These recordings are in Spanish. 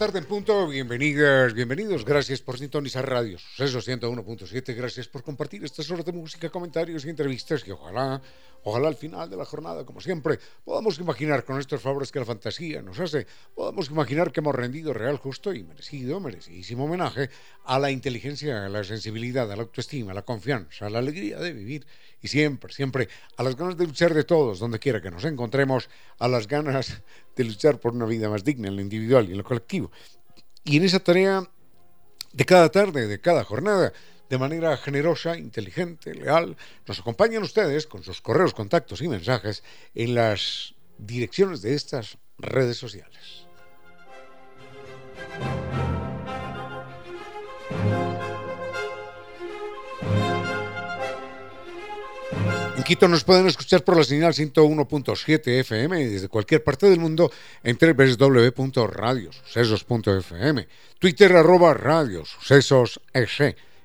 Tarde en punto, bienvenidas, bienvenidos, gracias por sintonizar Radio Suceso 101.7, gracias por compartir estas horas de música, comentarios y entrevistas que ojalá, ojalá al final de la jornada, como siempre, podamos imaginar con estos favores que la fantasía nos hace, podamos imaginar que hemos rendido real, justo y merecido, merecidísimo homenaje a la inteligencia, a la sensibilidad, a la autoestima, a la confianza, a la alegría de vivir y siempre, siempre a las ganas de luchar de todos, donde quiera que nos encontremos, a las ganas de luchar por una vida más digna en lo individual y en lo colectivo. Y en esa tarea de cada tarde, de cada jornada, de manera generosa, inteligente, leal, nos acompañan ustedes con sus correos, contactos y mensajes en las direcciones de estas redes sociales. En Quito nos pueden escuchar por la señal 101.7 FM desde cualquier parte del mundo en www.radiosucesos.fm, Twitter arroba Radio Sucesos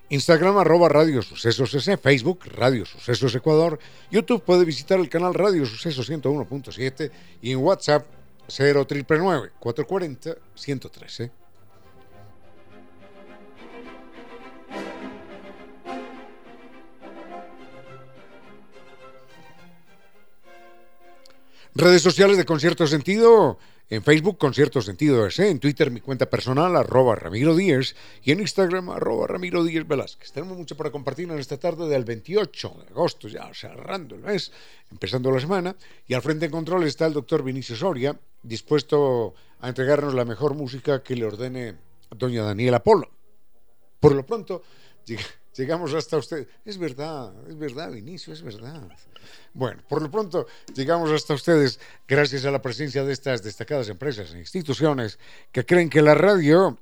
Instagram arroba Radio Sucesos Facebook Radio Sucesos Ecuador, YouTube puede visitar el canal Radio Sucesos 101.7 y en WhatsApp 0999 440 113. Redes sociales de Concierto Sentido. En Facebook, Concierto Sentido S. En Twitter, mi cuenta personal, arroba Ramiro Díez. Y en Instagram, arroba Ramiro Díez Velázquez. Tenemos mucho para compartir en esta tarde del 28 de agosto, ya cerrando el mes, empezando la semana. Y al frente en control está el doctor Vinicio Soria, dispuesto a entregarnos la mejor música que le ordene doña Daniela Polo. Por lo pronto, llegamos hasta usted. Es verdad, es verdad, Vinicio, es verdad. Bueno, por lo pronto llegamos hasta ustedes gracias a la presencia de estas destacadas empresas e instituciones que creen que la radio,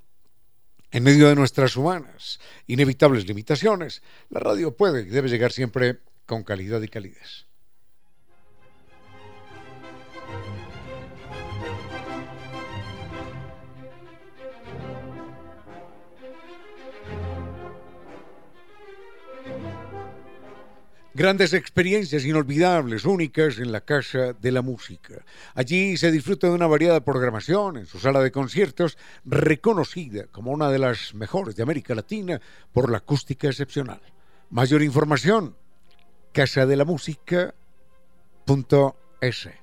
en medio de nuestras humanas, inevitables limitaciones, la radio puede y debe llegar siempre con calidad y calidez. Grandes experiencias inolvidables, únicas en la Casa de la Música. Allí se disfruta de una variada programación en su sala de conciertos, reconocida como una de las mejores de América Latina por la acústica excepcional. Mayor información, casadelamusica.es.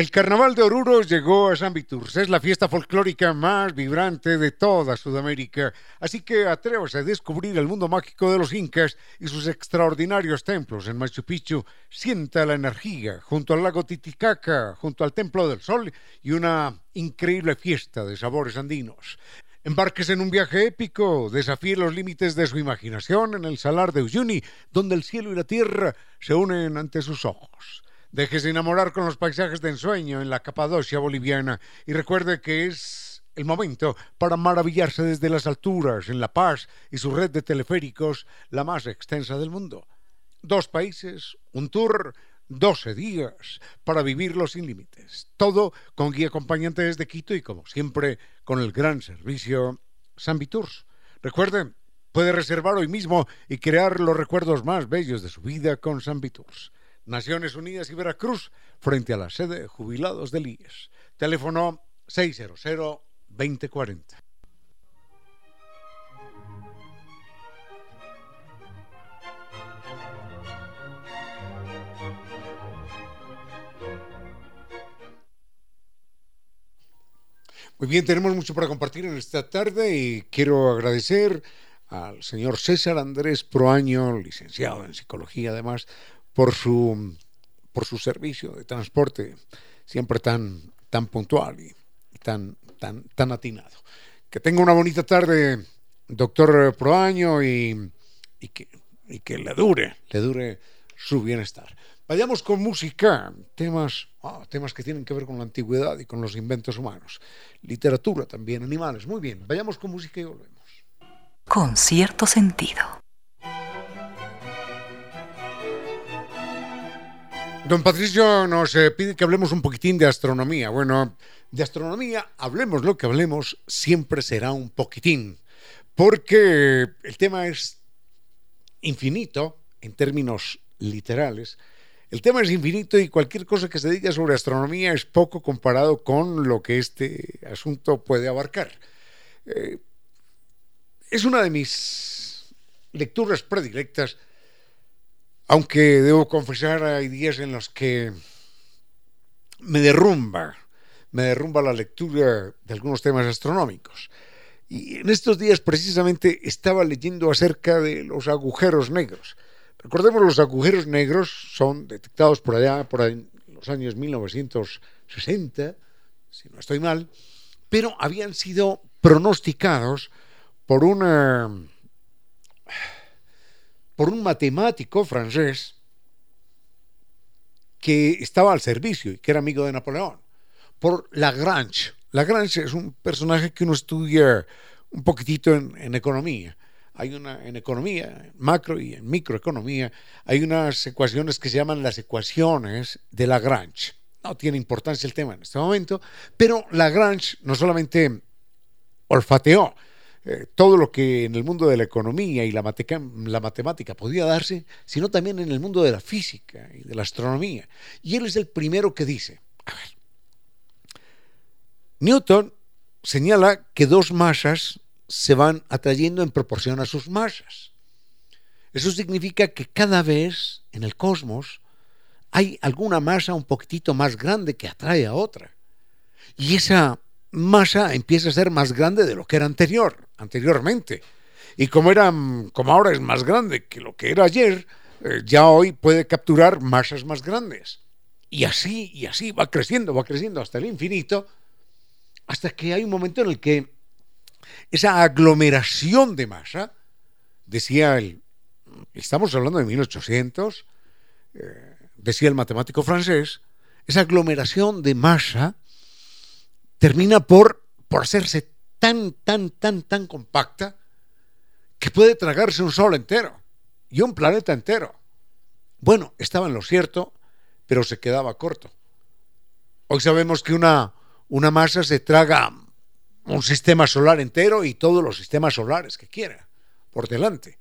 El Carnaval de Oruro llegó a San Viturs. Es la fiesta folclórica más vibrante de toda Sudamérica. Así que atrévase a descubrir el mundo mágico de los incas y sus extraordinarios templos en Machu Picchu. Sienta la energía junto al lago Titicaca, junto al Templo del Sol y una increíble fiesta de sabores andinos. Embarques en un viaje épico, desafíe los límites de su imaginación en el Salar de Uyuni, donde el cielo y la tierra se unen ante sus ojos. Déjese enamorar con los paisajes de ensueño en la Capadocia boliviana y recuerde que es el momento para maravillarse desde las alturas en La Paz y su red de teleféricos, la más extensa del mundo. Dos países, un tour, 12 días para vivirlo sin límites. Todo con guía acompañante desde Quito y como siempre con el gran servicio San Viturs. Recuerden, puede reservar hoy mismo y crear los recuerdos más bellos de su vida con San Viturs. Naciones Unidas y Veracruz, frente a la sede de jubilados del IES. Teléfono 600-2040. Muy bien, tenemos mucho para compartir en esta tarde y quiero agradecer al señor César Andrés Proaño, licenciado en psicología además, por su, por su servicio de transporte, siempre tan, tan puntual y, tan, tan, tan atinado. Que tenga una bonita tarde, doctor Proaño, y, y, que, y que le dure, le dure su bienestar. Vayamos con música, temas, ah, temas que tienen que ver con la antigüedad y con los inventos humanos. Literatura también, animales. Muy bien, vayamos con música y volvemos. Con cierto sentido. Don Patricio nos eh, pide que hablemos un poquitín de astronomía. Bueno, de astronomía, hablemos lo que hablemos, siempre será un poquitín, porque el tema es infinito en términos literales. El tema es infinito y cualquier cosa que se diga sobre astronomía es poco comparado con lo que este asunto puede abarcar. Eh, es una de mis lecturas predilectas aunque debo confesar, hay días en los que me derrumba, me derrumba la lectura de algunos temas astronómicos. Y en estos días precisamente estaba leyendo acerca de los agujeros negros. Recordemos, los agujeros negros son detectados por allá, por los años 1960, si no estoy mal, pero habían sido pronosticados por una por un matemático francés que estaba al servicio y que era amigo de Napoleón, por Lagrange. Lagrange es un personaje que uno estudia un poquitito en, economía. Hay una en economía, macro y en microeconomía, hay unas ecuaciones que se llaman las ecuaciones de Lagrange. No tiene importancia el tema en este momento, pero Lagrange no solamente olfateó eh, todo lo que en el mundo de la economía y la, la, matemática podía darse, sino también en el mundo de la física y de la astronomía. Y él es el primero que dice, a ver, Newton señala que dos masas se van atrayendo en proporción a sus masas. Eso significa que cada vez en el cosmos hay alguna masa un poquitito más grande que atrae a otra. Y esa masa empieza a ser más grande de lo que era anterior, anteriormente. Y como, era, como ahora es más grande que lo que era ayer, eh, ya hoy puede capturar masas más grandes. Y así, y así va creciendo, va creciendo hasta el infinito, hasta que hay un momento en el que esa aglomeración de masa, decía el, estamos hablando de 1800, eh, decía el matemático francés, esa aglomeración de masa termina por, por hacerse tan, tan, tan, tan compacta que puede tragarse un sol entero y un planeta entero. Bueno, estaba en lo cierto, pero se quedaba corto. Hoy sabemos que una, una masa se traga un sistema solar entero y todos los sistemas solares que quiera por delante.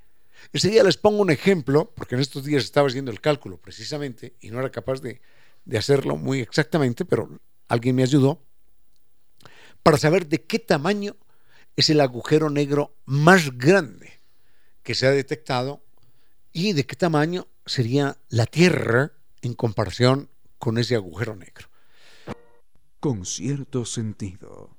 Ese día les pongo un ejemplo, porque en estos días estaba haciendo el cálculo precisamente y no era capaz de, de hacerlo muy exactamente, pero alguien me ayudó para saber de qué tamaño es el agujero negro más grande que se ha detectado y de qué tamaño sería la Tierra en comparación con ese agujero negro. con cierto sentido.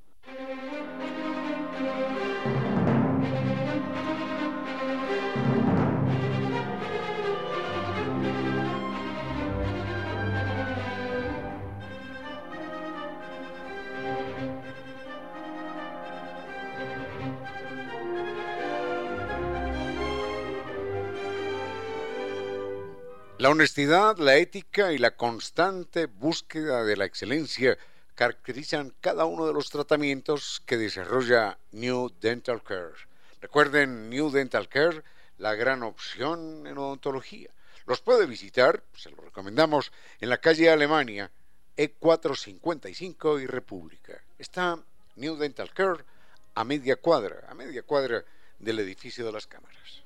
La honestidad, la ética y la constante búsqueda de la excelencia caracterizan cada uno de los tratamientos que desarrolla New Dental Care. Recuerden New Dental Care, la gran opción en odontología. Los puede visitar, se lo recomendamos, en la calle Alemania, E455 y República. Está New Dental Care a media cuadra, a media cuadra del edificio de las cámaras.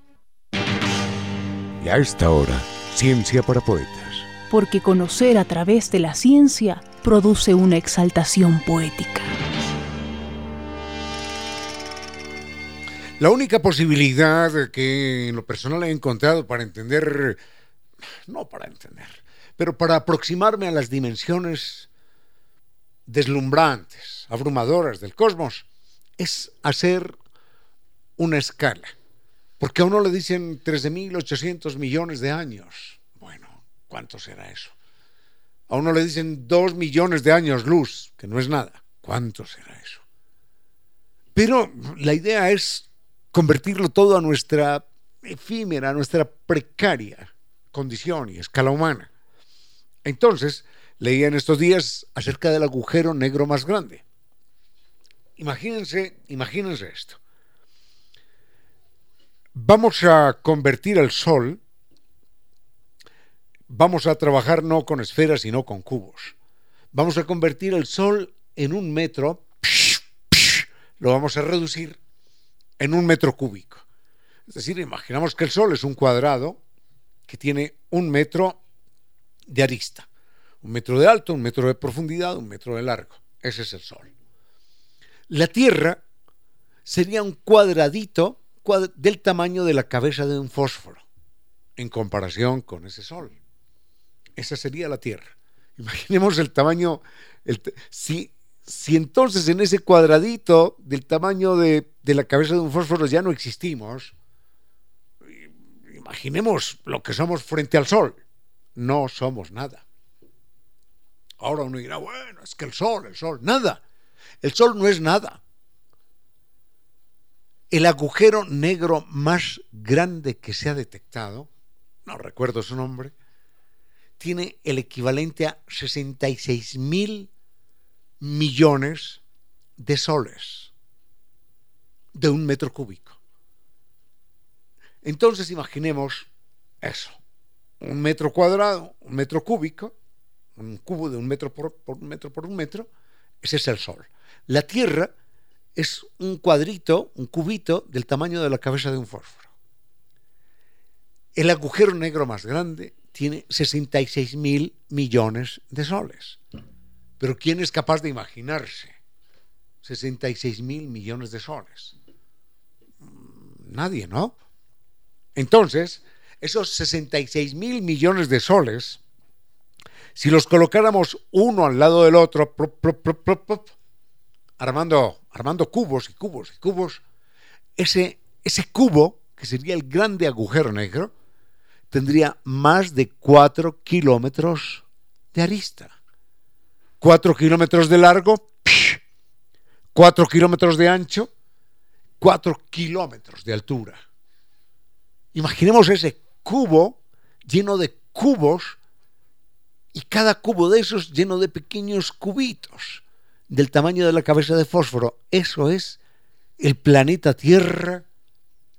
Y a esta hora, Ciencia para Poetas. Porque conocer a través de la ciencia produce una exaltación poética. La única posibilidad que en lo personal he encontrado para entender, no para entender, pero para aproximarme a las dimensiones deslumbrantes, abrumadoras del cosmos, es hacer una escala porque a uno le dicen 13.800 millones de años. Bueno, ¿cuánto será eso? A uno le dicen 2 millones de años luz, que no es nada. ¿Cuánto será eso? Pero la idea es convertirlo todo a nuestra efímera, a nuestra precaria condición y escala humana. Entonces, leía en estos días acerca del agujero negro más grande. Imagínense, imagínense esto vamos a convertir el Sol, vamos a trabajar no con esferas, sino con cubos. Vamos a convertir el Sol en un metro, lo vamos a reducir en un metro cúbico. Es decir, imaginamos que el Sol es un cuadrado que tiene un metro de arista, un metro de alto, un metro de profundidad, un metro de largo. Ese es el Sol. La Tierra sería un cuadradito del tamaño de la cabeza de un fósforo en comparación con ese Sol. Esa sería la Tierra. Imaginemos el tamaño, si, si entonces en ese cuadradito del tamaño de, de la cabeza de un fósforo ya no existimos, imaginemos lo que somos frente al Sol. No somos nada. Ahora uno dirá, bueno, es que el Sol, el Sol, nada. El Sol no es nada el agujero negro más grande que se ha detectado, no recuerdo su nombre, tiene el equivalente a 66 mil millones de soles de un metro cúbico. Entonces imaginemos eso, un metro cuadrado, un metro cúbico, un cubo de un metro por, un metro por un metro, ese es el Sol. La Tierra es un cuadrito, un cubito del tamaño de la cabeza de un fósforo. El agujero negro más grande tiene 66 mil millones de soles. Pero ¿quién es capaz de imaginarse 66 mil millones de soles? Nadie, ¿no? Entonces, esos 66 mil millones de soles, si los colocáramos uno al lado del otro, armando, armando cubos y cubos y cubos, ese, ese cubo, que sería el grande agujero negro, tendría más de 4 kilómetros de arista. 4 kilómetros de largo, 4 kilómetros de ancho, 4 kilómetros de altura. Imaginemos ese cubo lleno de cubos y cada cubo de esos lleno de pequeños cubitos del tamaño de la cabeza de fósforo. Eso es el planeta Tierra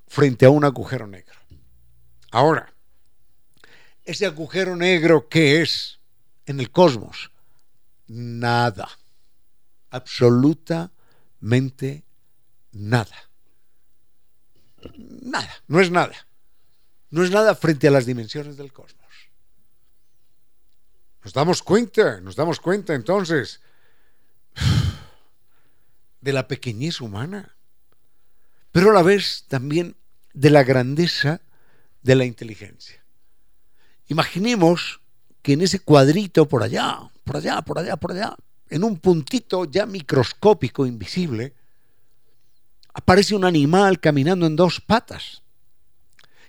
frente a un agujero negro. Ahora, ese agujero negro, ¿qué es en el cosmos? Nada. Absolutamente nada. Nada, no es nada. No es nada frente a las dimensiones del cosmos. Nos damos cuenta, nos damos cuenta entonces de la pequeñez humana, pero a la vez también de la grandeza de la inteligencia. Imaginemos que en ese cuadrito por allá, por allá, por allá, por allá, en un puntito ya microscópico, invisible, aparece un animal caminando en dos patas.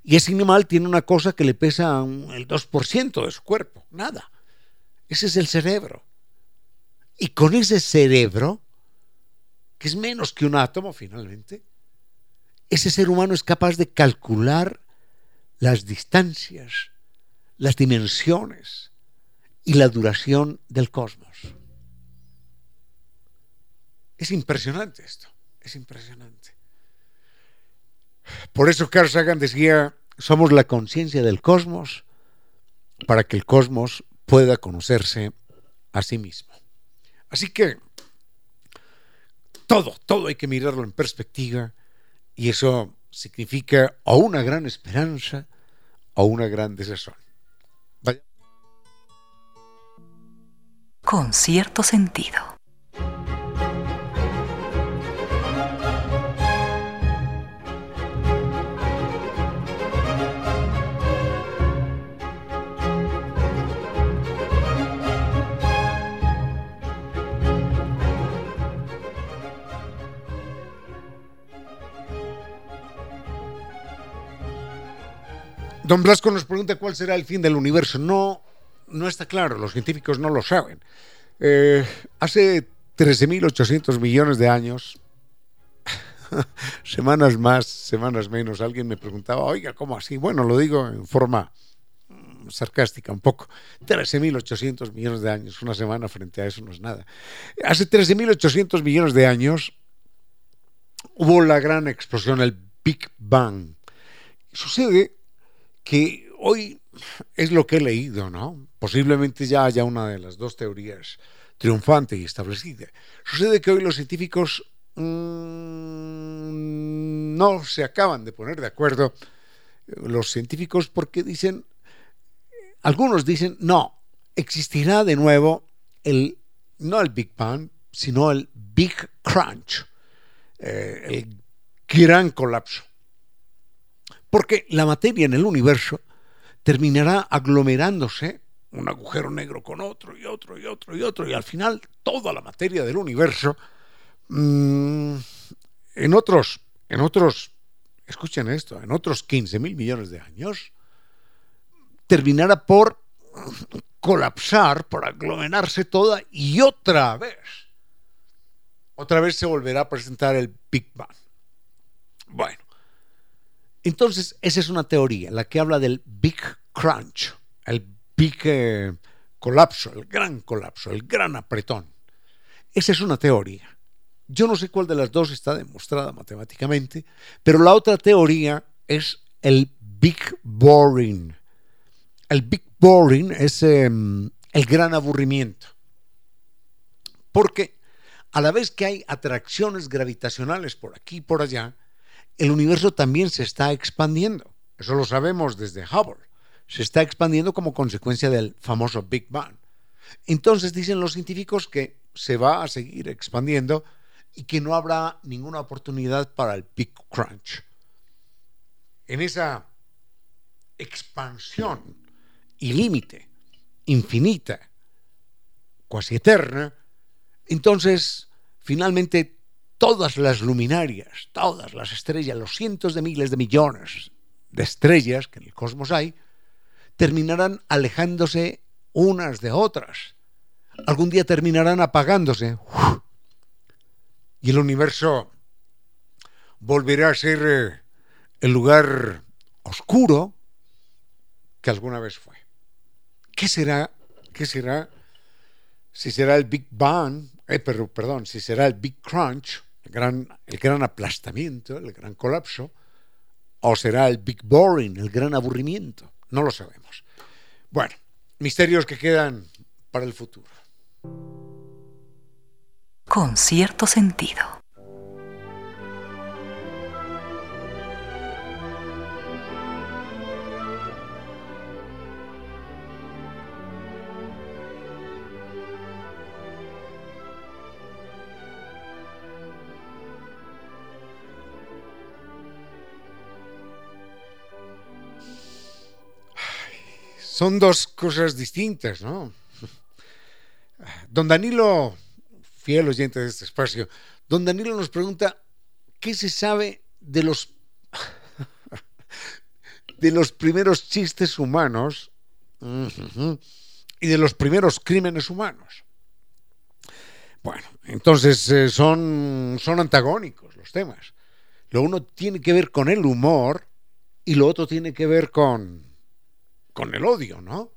Y ese animal tiene una cosa que le pesa el 2% de su cuerpo, nada. Ese es el cerebro. Y con ese cerebro, que es menos que un átomo finalmente, ese ser humano es capaz de calcular las distancias, las dimensiones y la duración del cosmos. Es impresionante esto, es impresionante. Por eso Carl Sagan decía, somos la conciencia del cosmos para que el cosmos pueda conocerse a sí mismo. Así que todo, todo hay que mirarlo en perspectiva y eso significa o una gran esperanza o una gran desazón. Con cierto sentido. Don Blasco nos pregunta cuál será el fin del universo. No, no está claro, los científicos no lo saben. Eh, hace 13.800 millones de años, semanas más, semanas menos, alguien me preguntaba, oiga, ¿cómo así? Bueno, lo digo en forma mm, sarcástica un poco. 13.800 millones de años, una semana frente a eso no es nada. Hace 13.800 millones de años hubo la gran explosión, el Big Bang. Sucede que hoy es lo que he leído, ¿no? Posiblemente ya haya una de las dos teorías triunfante y establecida. Sucede que hoy los científicos mmm, no se acaban de poner de acuerdo, los científicos, porque dicen, algunos dicen, no, existirá de nuevo el, no el Big Bang, sino el Big Crunch, eh, el gran colapso. Porque la materia en el universo terminará aglomerándose un agujero negro con otro y otro y otro y otro, y al final toda la materia del universo, mmm, en otros, en otros, escuchen esto, en otros 15 mil millones de años, terminará por colapsar, por aglomerarse toda y otra vez, otra vez se volverá a presentar el Big Bang. Bueno, entonces, esa es una teoría, la que habla del Big Crunch, el Big eh, colapso, el gran colapso, el gran apretón. Esa es una teoría. Yo no sé cuál de las dos está demostrada matemáticamente, pero la otra teoría es el Big Boring. El Big Boring es em, el gran aburrimiento. Porque a la vez que hay atracciones gravitacionales por aquí y por allá, el universo también se está expandiendo. Eso lo sabemos desde Hubble. Se está expandiendo como consecuencia del famoso Big Bang. Entonces dicen los científicos que se va a seguir expandiendo y que no habrá ninguna oportunidad para el Big Crunch. En esa expansión ilímite, infinita, cuasi eterna, entonces finalmente todas las luminarias, todas las estrellas, los cientos de miles de millones de estrellas que en el cosmos hay, terminarán alejándose unas de otras. Algún día terminarán apagándose. Y el universo volverá a ser eh, el lugar oscuro que alguna vez fue. ¿Qué será? ¿Qué será? Si será el Big Bang, eh, perdón, si será el Big Crunch, el gran, el gran aplastamiento, el gran colapso, o será el Big Boring, el gran aburrimiento. No lo sabemos. Bueno, misterios que quedan para el futuro. Con cierto sentido. Son dos cosas distintas, ¿no? Don Danilo fiel oyente de este espacio, don Danilo nos pregunta, ¿qué se sabe de los, de los primeros chistes humanos y de los primeros crímenes humanos? Bueno, entonces eh, son, son antagónicos los temas. Lo uno tiene que ver con el humor y lo otro tiene que ver con, con el odio, ¿no?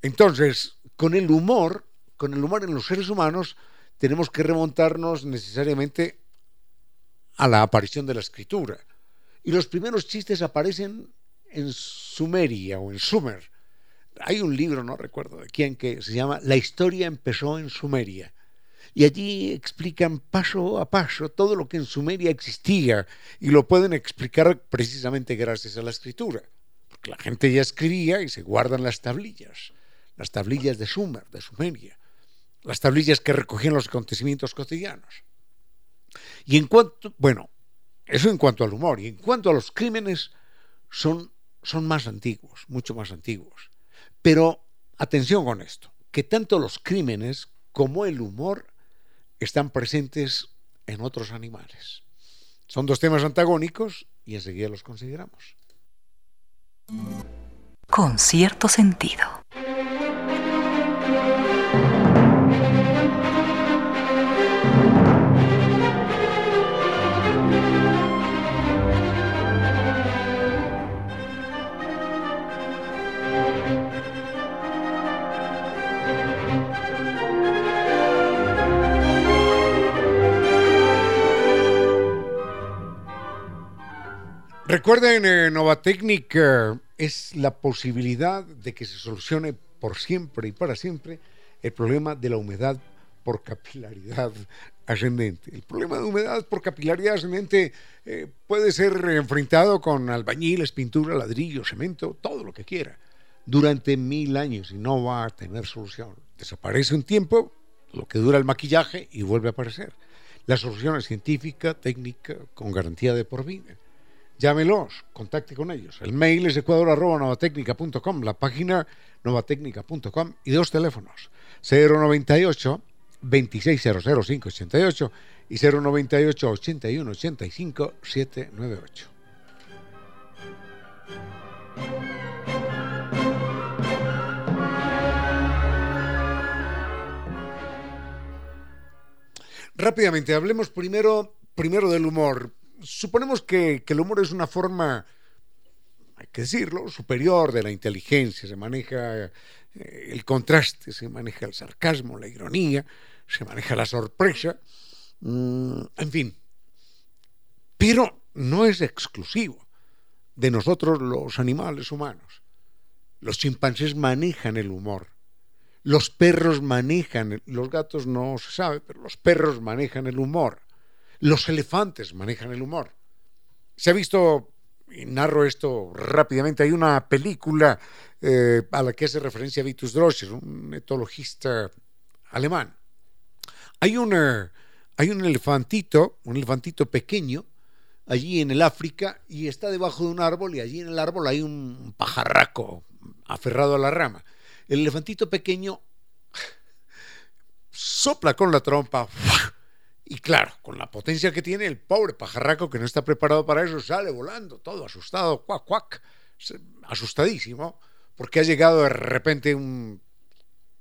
Entonces, con el humor, con el humor en los seres humanos, tenemos que remontarnos necesariamente a la aparición de la escritura. Y los primeros chistes aparecen en Sumeria o en Sumer. Hay un libro, no recuerdo de quién, que se llama La historia empezó en Sumeria y allí explican paso a paso todo lo que en Sumeria existía y lo pueden explicar precisamente gracias a la escritura. La gente ya escribía y se guardan las tablillas, las tablillas de Sumer, de Sumeria, las tablillas que recogían los acontecimientos cotidianos. Y en cuanto, bueno, eso en cuanto al humor, y en cuanto a los crímenes, son, son más antiguos, mucho más antiguos. Pero atención con esto, que tanto los crímenes como el humor están presentes en otros animales. Son dos temas antagónicos y enseguida los consideramos. Con cierto sentido. Recuerden, eh, Novatecnic es la posibilidad de que se solucione por siempre y para siempre el problema de la humedad por capilaridad ascendente. El problema de humedad por capilaridad ascendente eh, puede ser enfrentado con albañiles, pintura, ladrillo, cemento, todo lo que quiera, durante mil años y no va a tener solución. Desaparece un tiempo, lo que dura el maquillaje y vuelve a aparecer. La solución es científica, técnica, con garantía de por vida. Llámelos, contacte con ellos. El mail es ecuador.novatecnica.com, la página novatecnica.com y dos teléfonos, 098 2600588 y 098 81 85 798. Rápidamente, hablemos primero, primero del humor suponemos que, el humor es una forma, hay que decirlo, superior de la inteligencia, se maneja eh, el contraste, se maneja el sarcasmo, la ironía, se maneja la sorpresa, mm, en fin. Pero no es exclusivo de nosotros los animales humanos. Los chimpancés manejan el humor. Los perros manejan, los gatos no se sabe, pero los perros manejan el humor. Los elefantes manejan el humor. Se ha visto, y narro esto rápidamente, hay una película eh, a la que hace referencia Vitus Droscher, un etologista alemán. Hay, una, hay un elefantito, un elefantito pequeño, allí en el África, y está debajo de un árbol, y allí en el árbol hay un pajarraco aferrado a la rama. El elefantito pequeño sopla con la trompa y claro, con la potencia que tiene, el pobre pajarraco que no está preparado para eso sale volando, todo asustado, cuac, cuac, asustadísimo, porque ha llegado de repente un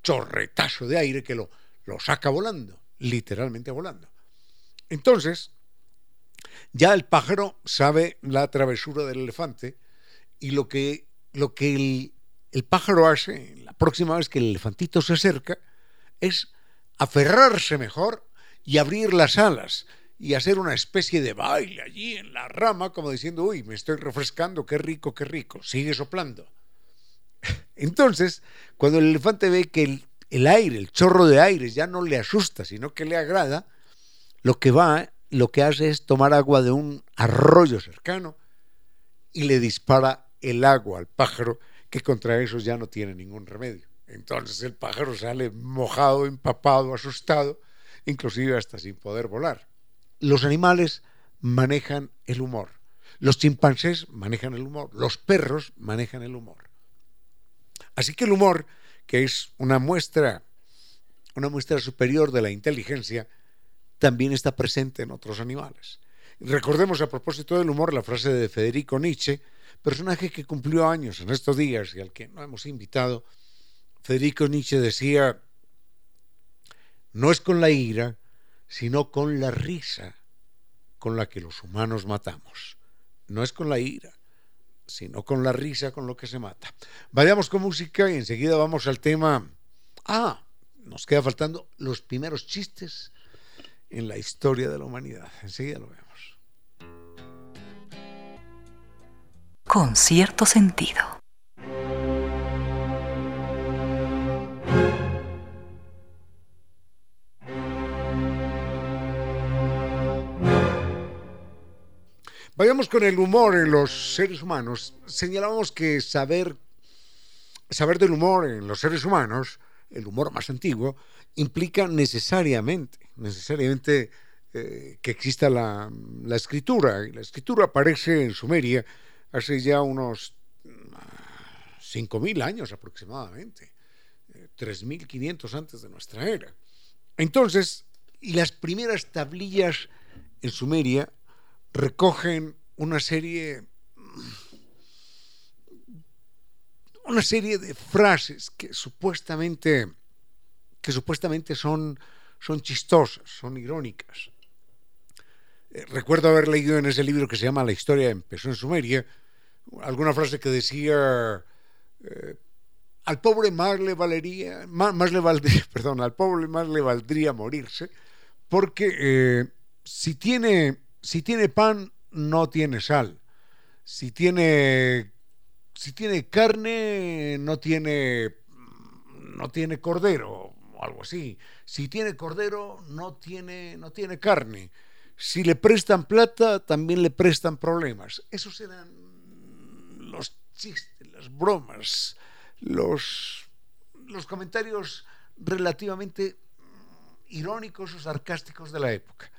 chorretazo de aire que lo, lo saca volando, literalmente volando. Entonces, ya el pájaro sabe la travesura del elefante y lo que, lo que el, el pájaro hace la próxima vez que el elefantito se acerca es aferrarse mejor y abrir las alas y hacer una especie de baile allí en la rama, como diciendo, uy, me estoy refrescando, qué rico, qué rico, sigue soplando. Entonces, cuando el elefante ve que el, aire, el chorro de aire ya no le asusta, sino que le agrada, lo que va, lo que hace es tomar agua de un arroyo cercano y le dispara el agua al pájaro, que contra eso ya no tiene ningún remedio. Entonces el pájaro sale mojado, empapado, asustado, inclusive hasta sin poder volar. Los animales manejan el humor. Los chimpancés manejan el humor. Los perros manejan el humor. Así que el humor, que es una muestra una muestra superior de la inteligencia, también está presente en otros animales. Recordemos a propósito del humor la frase de Federico Nietzsche, personaje que cumplió años en estos días y al que no hemos invitado. Federico Nietzsche decía, no es con la ira, sino con la risa con la que los humanos matamos. No es con la ira, sino con la risa con lo que se mata. Vayamos con música y enseguida vamos al tema. Ah, nos queda faltando los primeros chistes en la historia de la humanidad. Enseguida lo vemos. Con cierto sentido. Vayamos con el humor en los seres humanos. Señalábamos que saber, saber del humor en los seres humanos, el humor más antiguo, implica necesariamente, necesariamente eh, que exista la, la, escritura. Y la escritura aparece en Sumeria hace ya unos 5.000 años aproximadamente, 3.500 eh, antes de nuestra era. Entonces, las primeras tablillas en Sumeria recogen una serie una serie de frases que supuestamente que supuestamente son son chistosas, son irónicas. Eh, recuerdo haber leído en ese libro que se llama La historia empezó en Sumeria alguna frase que decía eh, al pobre más le valería más, le valdría, perdón, al pobre más le valdría morirse porque eh, si tiene si tiene pan, no tiene sal. Si tiene, si tiene carne, no tiene, no tiene cordero, o algo así. Si tiene cordero, no tiene, no tiene carne. Si le prestan plata, también le prestan problemas. Esos eran los chistes, las bromas, los, los comentarios relativamente irónicos o sarcásticos de la época.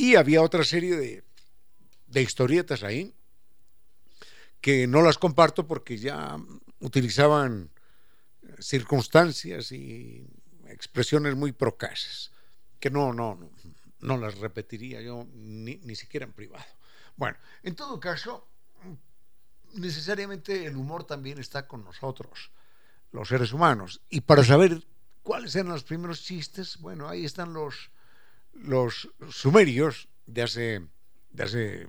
Y había otra serie de, de historietas ahí que no las comparto porque ya utilizaban circunstancias y expresiones muy procaces, que no, no, no, no las repetiría yo ni, ni, siquiera en privado. Bueno, en todo caso, necesariamente el humor también está con nosotros, los seres humanos, y para saber cuáles eran los primeros chistes, bueno, ahí están los, los sumerios de hace, de hace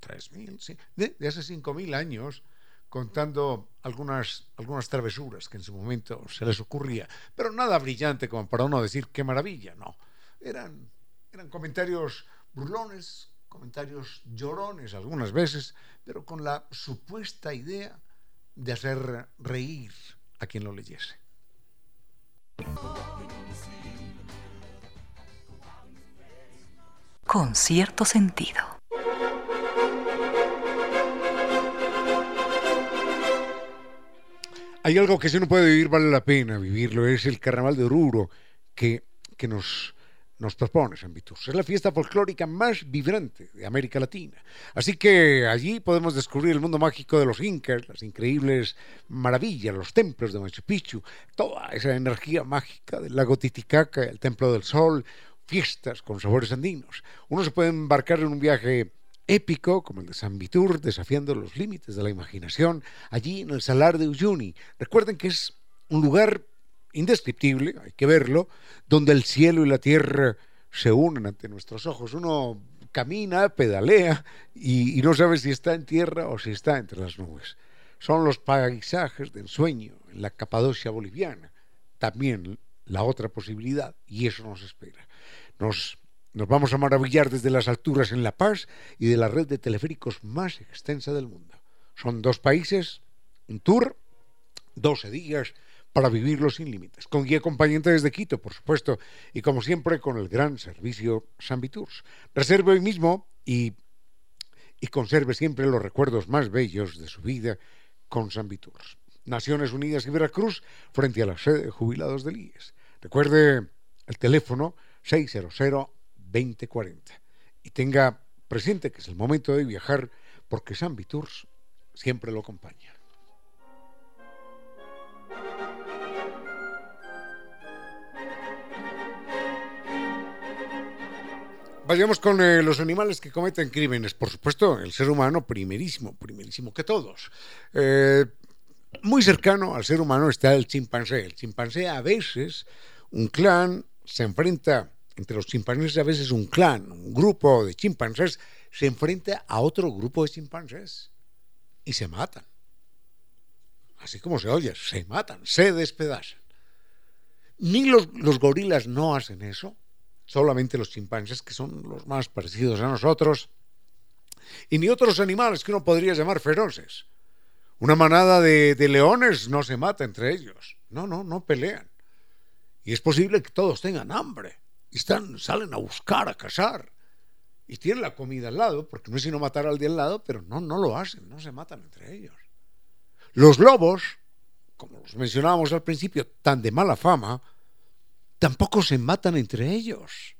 3.000, sí, de, de hace 5.000 años, contando algunas, algunas travesuras que en su momento se les ocurría, pero nada brillante como para uno decir qué maravilla, no. Eran, eran comentarios burlones, comentarios llorones algunas veces, pero con la supuesta idea de hacer reír a quien lo leyese. Con cierto sentido. Hay algo que si uno puede vivir vale la pena vivirlo, es el Carnaval de Oruro que, que nos, nos propone San Vitus. Es la fiesta folclórica más vibrante de América Latina. Así que allí podemos descubrir el mundo mágico de los incas, las increíbles maravillas, los templos de Machu Picchu, toda esa energía mágica del lago Titicaca, el Templo del Sol, fiestas con sabores andinos. Uno se puede embarcar en un viaje épico como el de San Vitur, desafiando los límites de la imaginación, allí en el Salar de Uyuni. Recuerden que es un lugar indescriptible, hay que verlo, donde el cielo y la tierra se unen ante nuestros ojos. Uno camina, pedalea y, y no sabe si está en tierra o si está entre las nubes. Son los paisajes de ensueño en la Capadocia boliviana. También la otra posibilidad, y eso nos espera. Nos, nos vamos a maravillar desde las alturas en La Paz y de la red de teleféricos más extensa del mundo. Son dos países, un tour, 12 días para vivirlo sin límites. Con guía acompañante desde Quito, por supuesto, y como siempre con el gran servicio San Viturs. Reserve hoy mismo y, y conserve siempre los recuerdos más bellos de su vida con San Viturs. Naciones Unidas y Veracruz frente a la sede de jubilados del IES. Recuerde el teléfono 600-2040. Y tenga presente que es el momento de viajar porque San Tours siempre lo acompaña. Vayamos con eh, los animales que cometen crímenes. Por supuesto, el ser humano primerísimo, primerísimo que todos. Eh, muy cercano al ser humano está el chimpancé. El chimpancé a veces, un clan se enfrenta entre los chimpancés a veces un clan, un grupo de chimpancés, se enfrenta a otro grupo de chimpancés y se matan. Así como se oye, se matan, se despedazan. Ni los, gorilas no hacen eso solamente los chimpancés, que son los más parecidos a nosotros, y ni otros animales que uno podría llamar feroces. Una manada de, leones no se mata entre ellos. No, no, no pelean. Y es posible que todos tengan hambre. Están, salen a buscar, a cazar. Y tienen la comida al lado, porque no es sino matar al de al lado, pero no, no lo hacen, no se matan entre ellos. Los lobos, como los mencionábamos al principio, tan de mala fama, tampoco se matan entre ellos.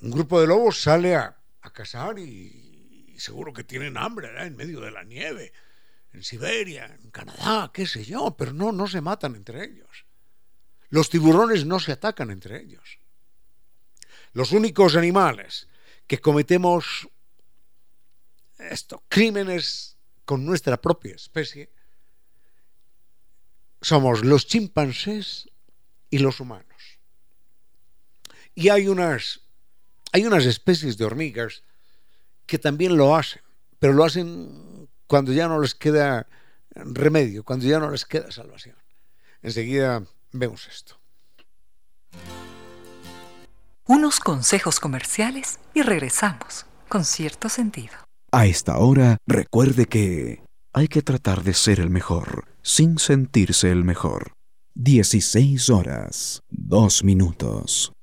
Un grupo de lobos sale a, cazar y, seguro que tienen hambre en medio de la nieve, en Siberia, en Canadá, qué sé yo, pero no, no se matan entre ellos. Los tiburones no se atacan entre ellos. Los únicos animales que cometemos esto, crímenes con nuestra propia especie somos los chimpancés y los humanos. Y hay unas, hay unas especies de hormigas que también lo hacen, pero lo hacen cuando ya no les queda remedio, cuando ya no les queda salvación. Enseguida vemos esto. Unos consejos comerciales y regresamos con cierto sentido. A esta hora, recuerde que hay que tratar de ser el mejor sin sentirse el mejor. 16 horas, 2 minutos.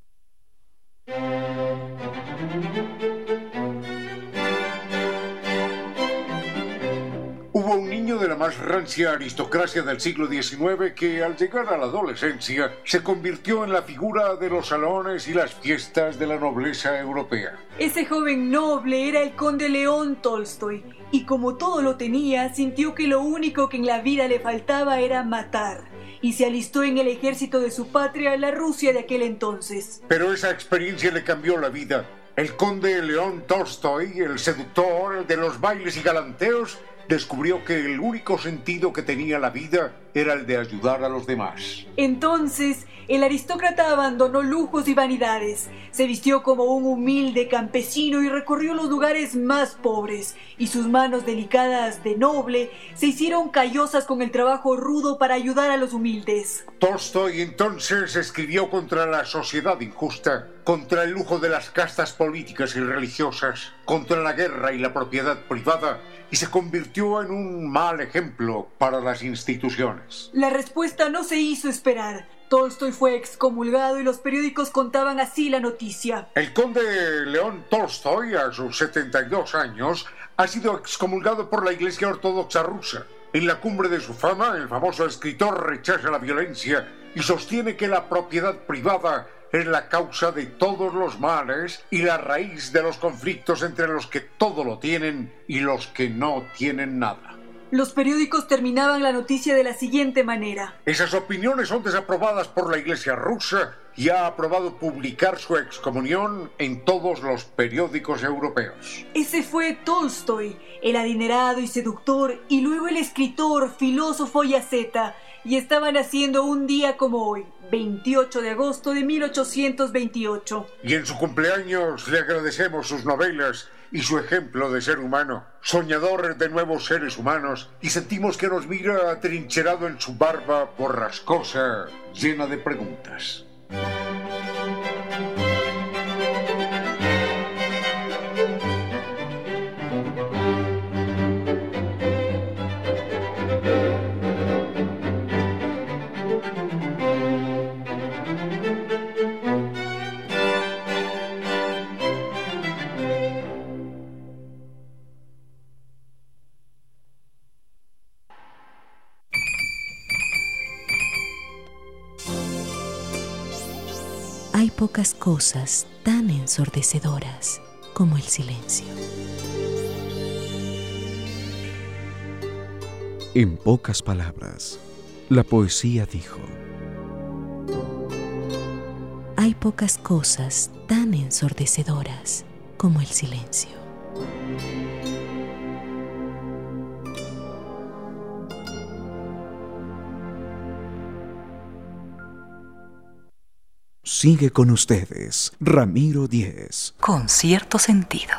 Más rancia aristocracia del siglo XIX que al llegar a la adolescencia se convirtió en la figura de los salones y las fiestas de la nobleza europea. Ese joven noble era el conde León Tolstoy y como todo lo tenía, sintió que lo único que en la vida le faltaba era matar y se alistó en el ejército de su patria, la Rusia de aquel entonces. Pero esa experiencia le cambió la vida. El conde León Tolstoy, el seductor de los bailes y galanteos, descubrió que el único sentido que tenía la vida era el de ayudar a los demás. Entonces, el aristócrata abandonó lujos y vanidades, se vistió como un humilde campesino y recorrió los lugares más pobres, y sus manos delicadas de noble se hicieron callosas con el trabajo rudo para ayudar a los humildes. Tolstoy entonces escribió contra la sociedad injusta, contra el lujo de las castas políticas y religiosas, contra la guerra y la propiedad privada, y se convirtió en un mal ejemplo para las instituciones. La respuesta no se hizo esperar. Tolstoy fue excomulgado y los periódicos contaban así la noticia. El conde León Tolstoy, a sus 72 años, ha sido excomulgado por la Iglesia Ortodoxa rusa. En la cumbre de su fama, el famoso escritor rechaza la violencia y sostiene que la propiedad privada es la causa de todos los males y la raíz de los conflictos entre los que todo lo tienen y los que no tienen nada. Los periódicos terminaban la noticia de la siguiente manera. Esas opiniones son desaprobadas por la Iglesia rusa y ha aprobado publicar su excomunión en todos los periódicos europeos. Ese fue Tolstoy, el adinerado y seductor, y luego el escritor, filósofo y asceta, y estaban haciendo un día como hoy, 28 de agosto de 1828. Y en su cumpleaños le agradecemos sus novelas y su ejemplo de ser humano, soñador de nuevos seres humanos, y sentimos que nos mira atrincherado en su barba borrascosa, llena de preguntas. Pocas cosas tan ensordecedoras como el silencio. En pocas palabras, la poesía dijo, Hay pocas cosas tan ensordecedoras como el silencio. Sigue con ustedes, Ramiro Díez. Con cierto sentido.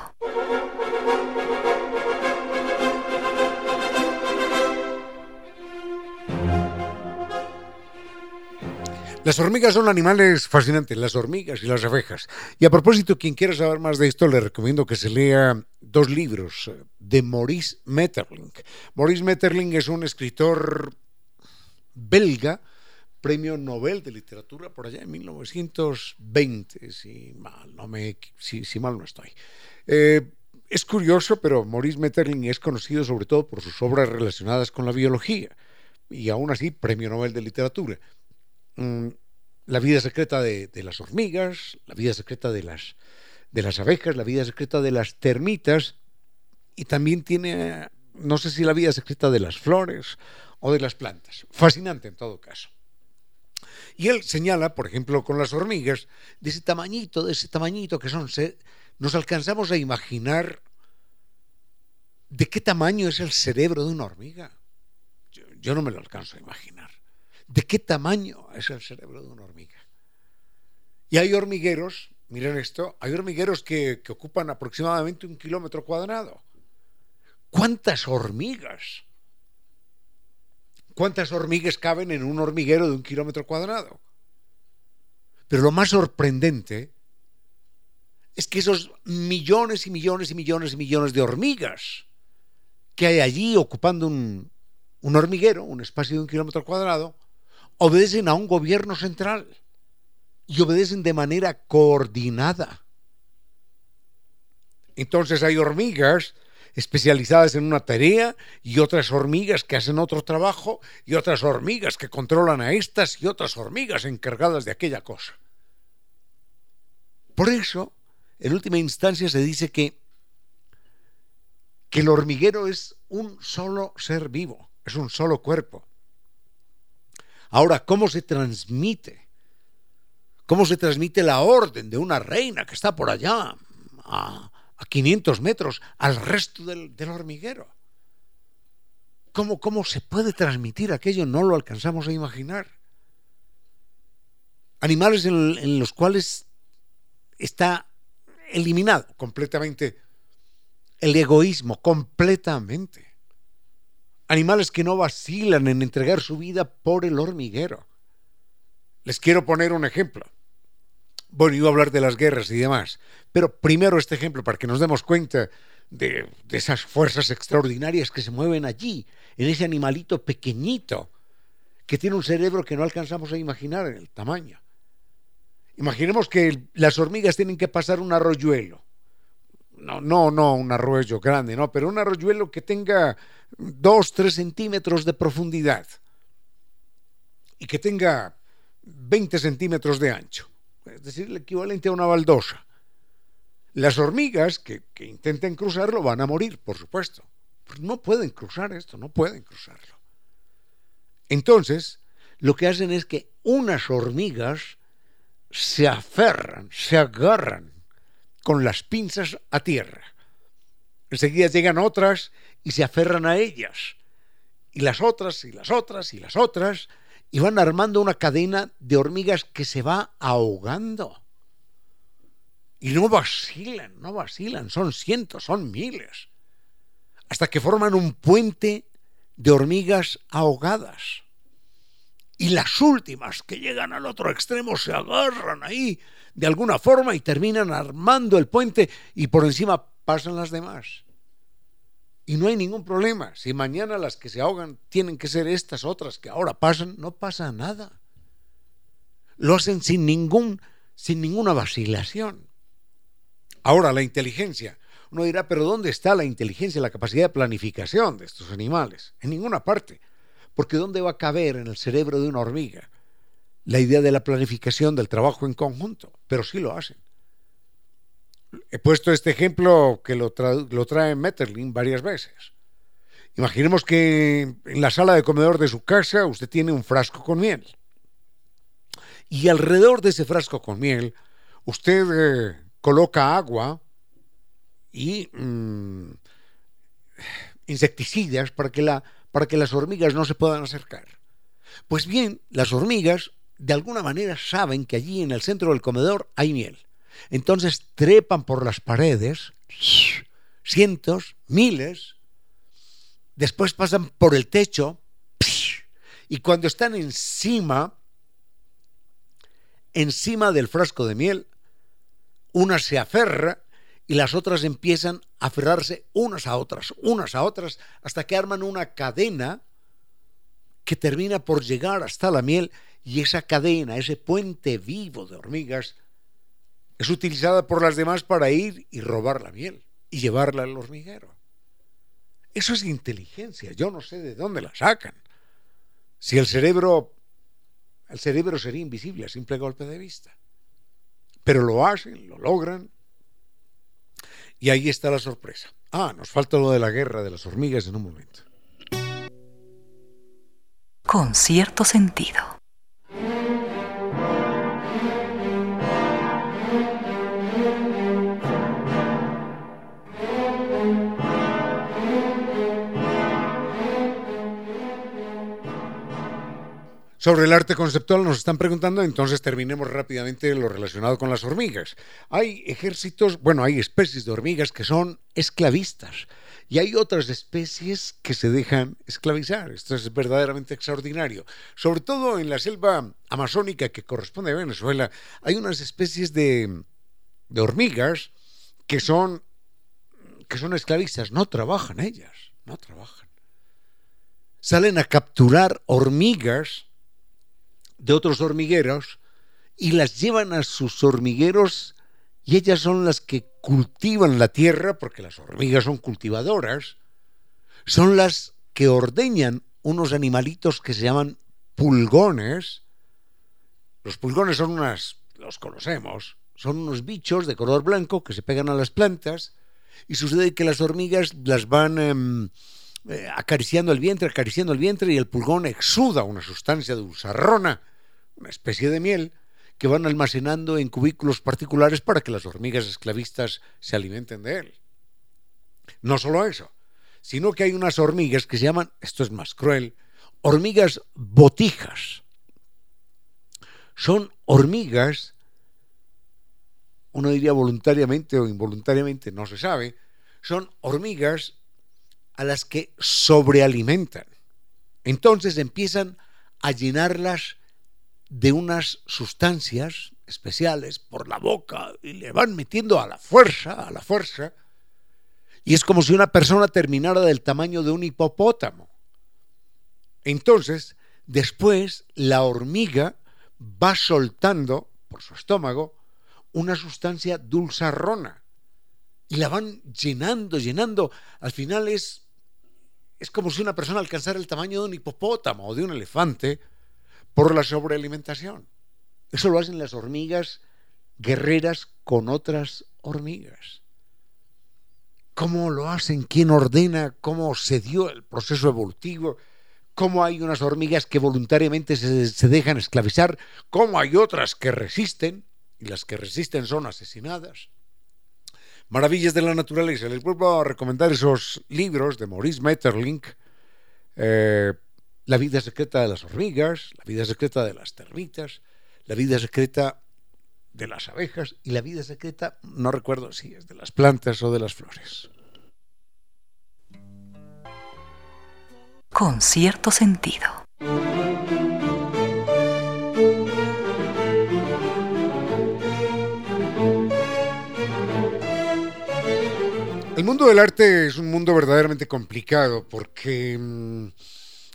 Las hormigas son animales fascinantes, las hormigas y las abejas. Y a propósito, quien quiera saber más de esto, le recomiendo que se lea dos libros de Maurice Metterling. Maurice Metterling es un escritor belga premio Nobel de Literatura por allá en 1920, si mal no, me, si, mal no estoy. Eh, es curioso, pero Maurice Metterling es conocido sobre todo por sus obras relacionadas con la biología y aún así premio Nobel de Literatura. Mm, la vida secreta de, las hormigas, la vida secreta de las, de las abejas, la vida secreta de las termitas y también tiene, no sé si la vida secreta de las flores o de las plantas. Fascinante en todo caso. Y él señala, por ejemplo, con las hormigas, de ese tamañito, de ese tamañito que son, nos alcanzamos a imaginar de qué tamaño es el cerebro de una hormiga. Yo, no me lo alcanzo a imaginar. ¿De qué tamaño es el cerebro de una hormiga? Y hay hormigueros, miren esto, hay hormigueros que, que ocupan aproximadamente un kilómetro cuadrado. ¿Cuántas hormigas? ¿Cuántas hormigas caben en un hormiguero de un kilómetro cuadrado? Pero lo más sorprendente es que esos millones y millones y millones y millones de hormigas que hay allí ocupando un, hormiguero, un espacio de un kilómetro cuadrado, obedecen a un gobierno central y obedecen de manera coordinada. Entonces hay hormigas especializadas en una tarea y otras hormigas que hacen otro trabajo y otras hormigas que controlan a estas y otras hormigas encargadas de aquella cosa. Por eso, en última instancia se dice que, que el hormiguero es un solo ser vivo, es un solo cuerpo. Ahora, ¿cómo se transmite? ¿Cómo se transmite la orden de una reina que está por allá? a a 500 metros al resto del, hormiguero. ¿Cómo, ¿Cómo se puede transmitir aquello? No lo alcanzamos a imaginar. Animales en, los cuales está eliminado completamente el egoísmo, completamente. Animales que no vacilan en entregar su vida por el hormiguero. Les quiero poner un ejemplo. Bueno, iba a hablar de las guerras y demás, pero primero este ejemplo para que nos demos cuenta de, esas fuerzas extraordinarias que se mueven allí, en ese animalito pequeñito, que tiene un cerebro que no alcanzamos a imaginar en el tamaño. Imaginemos que las hormigas tienen que pasar un arroyuelo. No, no, no un arroyo grande, no, pero un arroyuelo que tenga dos, tres centímetros de profundidad y que tenga 20 centímetros de ancho es decir, el equivalente a una baldosa. Las hormigas que, intenten cruzarlo van a morir, por supuesto. Pues no pueden cruzar esto, no pueden cruzarlo. Entonces, lo que hacen es que unas hormigas se aferran, se agarran con las pinzas a tierra. Enseguida llegan otras y se aferran a ellas. Y las otras, y las otras, y las otras, y van armando una cadena de hormigas que se va ahogando. Y no vacilan, no vacilan, son cientos, son miles, hasta que forman un puente de hormigas ahogadas. Y las últimas que llegan al otro extremo se agarran ahí de alguna forma y terminan armando el puente y por encima pasan las demás. Y no hay ningún problema. Si mañana las que se ahogan tienen que ser estas otras que ahora pasan, no pasa nada. Lo hacen sin ningún sin ninguna vacilación. Ahora la inteligencia. Uno dirá, pero ¿dónde está la inteligencia, la capacidad de planificación de estos animales? En ninguna parte. Porque ¿dónde va a caber en el cerebro de una hormiga la idea de la planificación del trabajo en conjunto? Pero sí lo hacen. He puesto este ejemplo que lo, trae Metterlin varias veces. Imaginemos que en la sala de comedor de su casa usted tiene un frasco con miel. Y alrededor de ese frasco con miel, usted eh, coloca agua y mm, insecticidas para que, la, para que las hormigas no se puedan acercar. Pues bien, las hormigas de alguna manera saben que allí en el centro del comedor hay miel. Entonces trepan por las paredes, cientos, miles, después pasan por el techo y cuando están encima, encima del frasco de miel, una se aferra y las otras empiezan a aferrarse unas a otras, unas a otras, hasta que arman una cadena que termina por llegar hasta la miel y esa cadena, ese puente vivo de hormigas, es utilizada por las demás para ir y robar la miel y llevarla al hormiguero. Eso es inteligencia, yo no sé de dónde la sacan. Si el cerebro, el cerebro sería invisible a simple golpe de vista. Pero lo hacen, lo logran. Y ahí está la sorpresa. Ah, nos falta lo de la guerra de las hormigas en un momento. Con cierto sentido. Sobre el arte conceptual nos están preguntando, entonces terminemos rápidamente lo relacionado con las hormigas. Hay ejércitos, bueno, hay especies de hormigas que son esclavistas y hay otras especies que se dejan esclavizar. Esto es verdaderamente extraordinario. Sobre todo en la selva amazónica que corresponde a Venezuela, hay unas especies de, de hormigas que son, que son esclavistas, no trabajan ellas, no trabajan. Salen a capturar hormigas de otros hormigueros y las llevan a sus hormigueros y ellas son las que cultivan la tierra, porque las hormigas son cultivadoras, son las que ordeñan unos animalitos que se llaman pulgones. Los pulgones son unas, los conocemos, son unos bichos de color blanco que se pegan a las plantas y sucede que las hormigas las van em, eh, acariciando el vientre, acariciando el vientre y el pulgón exuda una sustancia dulzarrona una especie de miel, que van almacenando en cubículos particulares para que las hormigas esclavistas se alimenten de él. No solo eso, sino que hay unas hormigas que se llaman, esto es más cruel, hormigas botijas. Son hormigas, uno diría voluntariamente o involuntariamente, no se sabe, son hormigas a las que sobrealimentan. Entonces empiezan a llenarlas de unas sustancias especiales por la boca y le van metiendo a la fuerza, a la fuerza, y es como si una persona terminara del tamaño de un hipopótamo. Entonces, después la hormiga va soltando por su estómago una sustancia dulzarrona y la van llenando, llenando. Al final es, es como si una persona alcanzara el tamaño de un hipopótamo o de un elefante por la sobrealimentación. Eso lo hacen las hormigas guerreras con otras hormigas. ¿Cómo lo hacen? ¿Quién ordena? ¿Cómo se dio el proceso evolutivo? ¿Cómo hay unas hormigas que voluntariamente se, dejan esclavizar? ¿Cómo hay otras que resisten? Y las que resisten son asesinadas. Maravillas de la naturaleza. Les vuelvo a recomendar esos libros de Maurice Metterlink. Eh, la vida secreta de las hormigas, la vida secreta de las termitas, la vida secreta de las abejas y la vida secreta, no recuerdo si es de las plantas o de las flores. Con cierto sentido. El mundo del arte es un mundo verdaderamente complicado porque mm,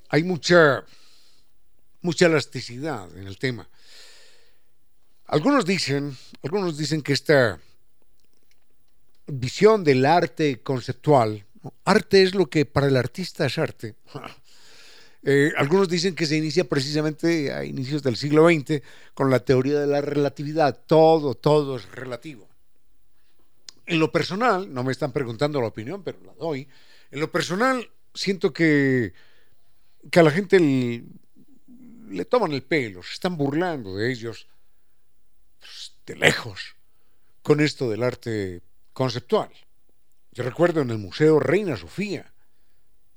hay mucha, mucha elasticidad en el tema. Algunos dicen, algunos dicen que esta visión del arte conceptual, arte es lo que para el artista es arte. Eh, algunos dicen que se inicia precisamente a inicios del siglo XX con la teoría de la relatividad. Todo, todo es relativo. En lo personal, no me están preguntando la opinión, pero la doy. En lo personal, siento que que a la gente le toman el pelo, se están burlando de ellos pues, de lejos con esto del arte conceptual. Yo recuerdo en el Museo Reina Sofía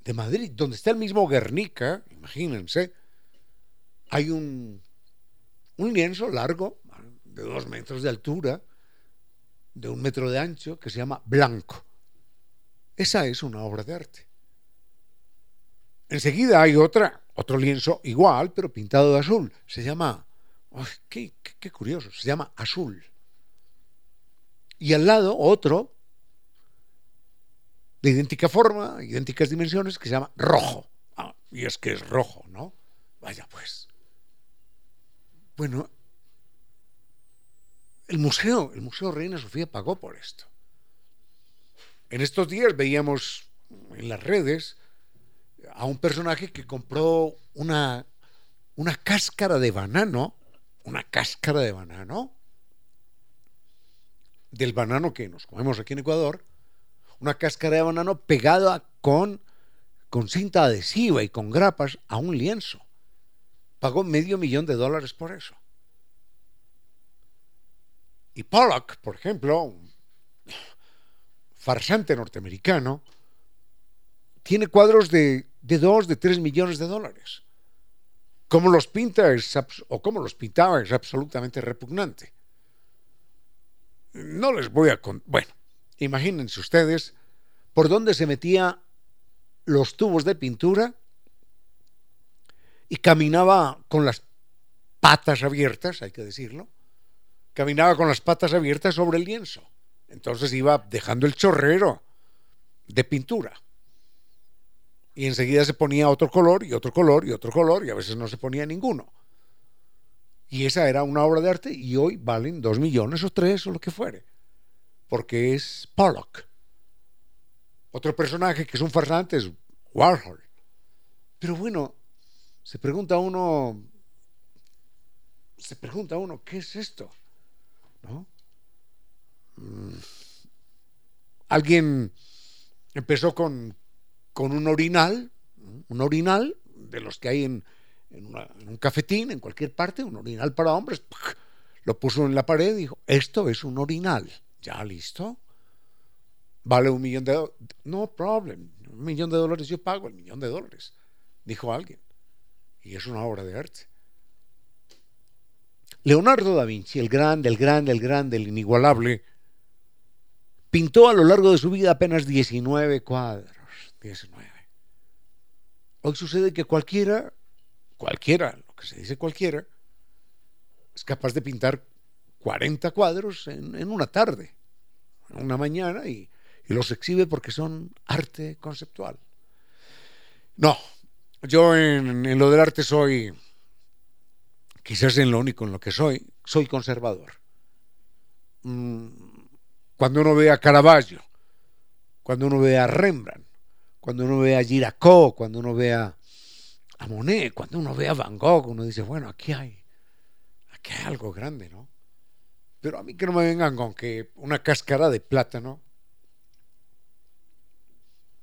de Madrid, donde está el mismo Guernica, imagínense, hay un, un lienzo largo, de dos metros de altura, de un metro de ancho, que se llama Blanco. Esa es una obra de arte. Enseguida hay otra, otro lienzo igual, pero pintado de azul. Se llama, qué, qué, curioso, se llama Azul. Y al lado otro, de idéntica forma, idénticas dimensiones, que se llama Rojo. Ah, y es que es rojo, ¿no? Vaya pues. Bueno, el museo, el Museo Reina Sofía pagó por esto. En estos días veíamos en las redes a un personaje que compró una, una cáscara de banano, una cáscara de banano, del banano que nos comemos aquí en Ecuador, una cáscara de banano pegada con, con cinta adhesiva y con grapas a un lienzo. Pagó medio millón de dólares por eso. Y Pollock, por ejemplo, un farsante norteamericano, tiene cuadros de, de 2, de 3 millones de dólares. Cómo los pinta es, o cómo los pintaba es absolutamente repugnante. No les voy a... contar. Bueno, imagínense ustedes por dónde se metía los tubos de pintura y caminaba con las patas abiertas, hay que decirlo, caminaba con las patas abiertas sobre el lienzo. Entonces iba dejando el chorrero de pintura. Y enseguida se ponía otro color y otro color y otro color y a veces no se ponía ninguno. Y esa era una obra de arte y hoy valen dos millones o tres o lo que fuere. Porque es Pollock. Otro personaje que es un farsante es Warhol. Pero bueno, se pregunta uno, se pregunta uno, ¿qué es esto? ¿No? Mm. Alguien empezó con, con un orinal, un orinal de los que hay en, un cafetín, en cualquier parte, un orinal para hombres, lo puso en la pared y dijo, esto es un orinal, ya listo, vale un millón de dólares, no problem, un millón de dólares yo pago el millón de dólares, dijo alguien, y es una obra de arte. Leonardo da Vinci, el grande, el grande, el grande, el inigualable, pintó a lo largo de su vida apenas 19 cuadros. 19. Hoy sucede que cualquiera, cualquiera, lo que se dice cualquiera, es capaz de pintar 40 cuadros en, una tarde, en una mañana, y, los exhibe porque son arte conceptual. No, yo en, en, lo del arte soy, quizás en lo único en lo que soy, soy conservador. Mm, cuando uno ve a Caravaggio, cuando uno ve a Rembrandt, cuando uno ve a Giracault, cuando uno ve a, Monet, cuando uno ve a Van Gogh, uno dice, bueno, aquí hay, aquí hay algo grande, ¿no? Pero a mí que no me vengan con que una cáscara de plátano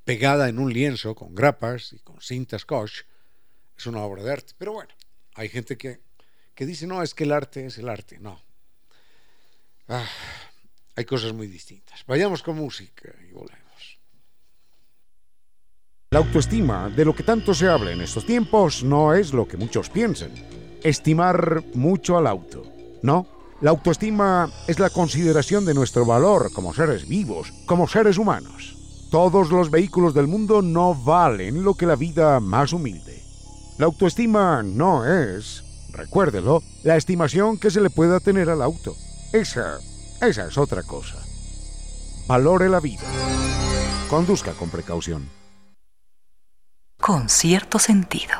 pegada en un lienzo con grapas y con cinta scotch es una obra de arte. Pero bueno, hay gente que, que dice, no, es que el arte es el arte. No. Ah, hay cosas muy distintas. Vayamos con música y volvemos. La autoestima, de lo que tanto se habla en estos tiempos, no es lo que muchos piensan. Estimar mucho al auto. No, la autoestima es la consideración de nuestro valor como seres vivos, como seres humanos. Todos los vehículos del mundo no valen lo que la vida más humilde. La autoestima no es, recuérdelo, la estimación que se le pueda tener al auto. Esa esa es otra cosa. Valore la vida. Conduzca con precaución. Con cierto sentido.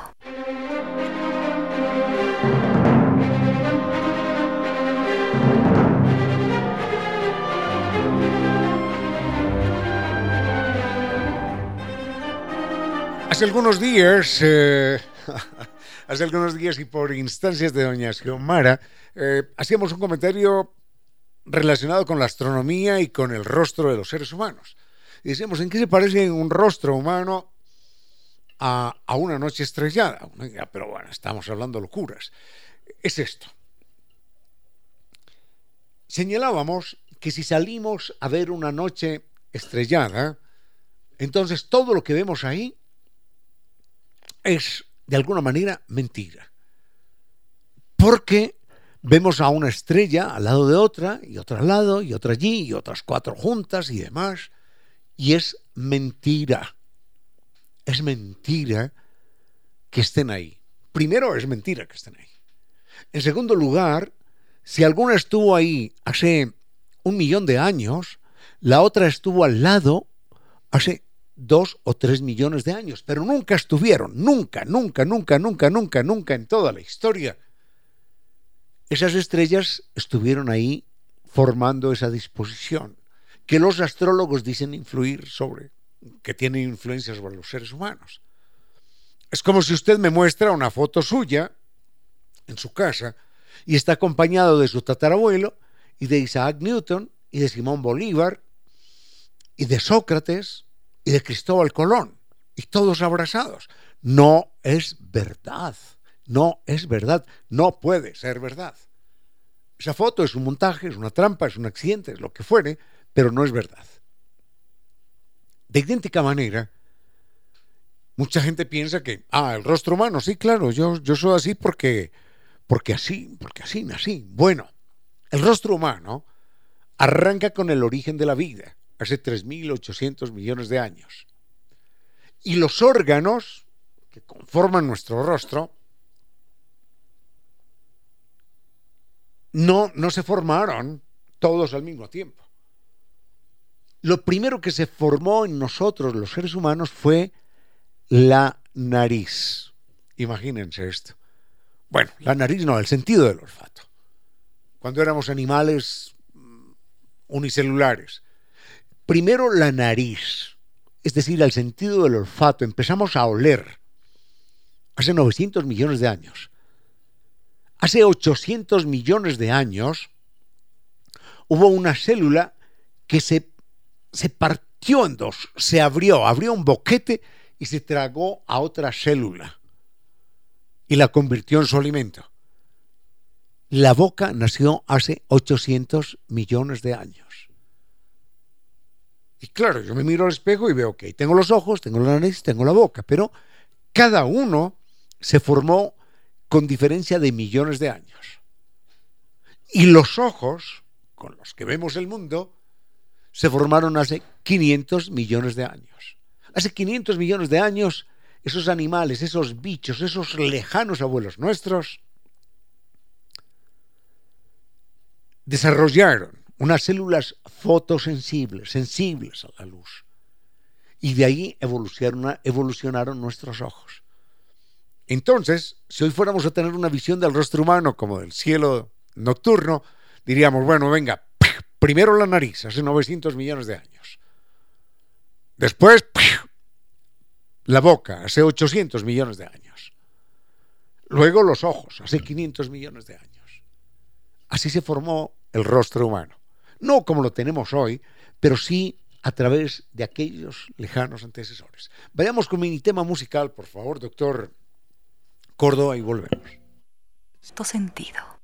Hace algunos días, eh, hace algunos días y por instancias de doña Xiomara, eh, hacíamos un comentario relacionado con la astronomía y con el rostro de los seres humanos. Y decíamos, ¿en qué se parece un rostro humano a, una noche estrellada. Pero bueno, estamos hablando locuras. Es esto. Señalábamos que si salimos a ver una noche estrellada, entonces todo lo que vemos ahí es de alguna manera mentira. Porque vemos a una estrella al lado de otra, y otra al lado, y otra allí, y otras cuatro juntas y demás, y es mentira. Es mentira que estén ahí. Primero es mentira que estén ahí. En segundo lugar, si alguna estuvo ahí hace un millón de años, la otra estuvo al lado hace dos o tres millones de años, pero nunca estuvieron, nunca, nunca, nunca, nunca, nunca, nunca en toda la historia. Esas estrellas estuvieron ahí formando esa disposición que los astrólogos dicen influir sobre, que tiene influencia sobre los seres humanos. Es como si usted me muestra una foto suya en su casa y está acompañado de su tatarabuelo y de Isaac Newton y de Simón Bolívar y de Sócrates y de Cristóbal Colón, y todos abrazados. No es verdad, no es verdad, no puede ser verdad. Esa foto es un montaje, es una trampa, es un accidente, es lo que fuere, pero no es verdad. De idéntica manera, mucha gente piensa que, ah, el rostro humano, sí, claro, yo, yo soy así porque, porque así, porque así nací. Bueno, el rostro humano arranca con el origen de la vida hace 3.800 millones de años. Y los órganos que conforman nuestro rostro no, no se formaron todos al mismo tiempo. Lo primero que se formó en nosotros, los seres humanos, fue la nariz. Imagínense esto. Bueno, la nariz no, el sentido del olfato. Cuando éramos animales mm, unicelulares, Primero la nariz, es decir, el sentido del olfato. Empezamos a oler hace 900 millones de años. Hace 800 millones de años hubo una célula que se, se partió en dos, se abrió, abrió un boquete y se tragó a otra célula y la convirtió en su alimento. La boca nació hace 800 millones de años. Y claro, yo me miro al espejo y veo que tengo los ojos, tengo la nariz, tengo la boca, pero cada uno se formó con diferencia de millones de años. Y los ojos, con los que vemos el mundo, se formaron hace 500 millones de años. Hace 500 millones de años, esos animales, esos bichos, esos lejanos abuelos nuestros, desarrollaron unas células fotosensibles, sensibles a la luz. Y de ahí evolucionaron, evolucionaron nuestros ojos. Entonces, si hoy fuéramos a tener una visión del rostro humano como del cielo nocturno, diríamos, bueno, venga, primero la nariz, hace 900 millones de años. Después, la boca, hace 800 millones de años. Luego los ojos, hace 500 millones de años. Así se formó el rostro humano no como lo tenemos hoy, pero sí a través de aquellos lejanos antecesores. Vayamos con mi tema musical, por favor, doctor Córdoba, y volvemos. Sentido.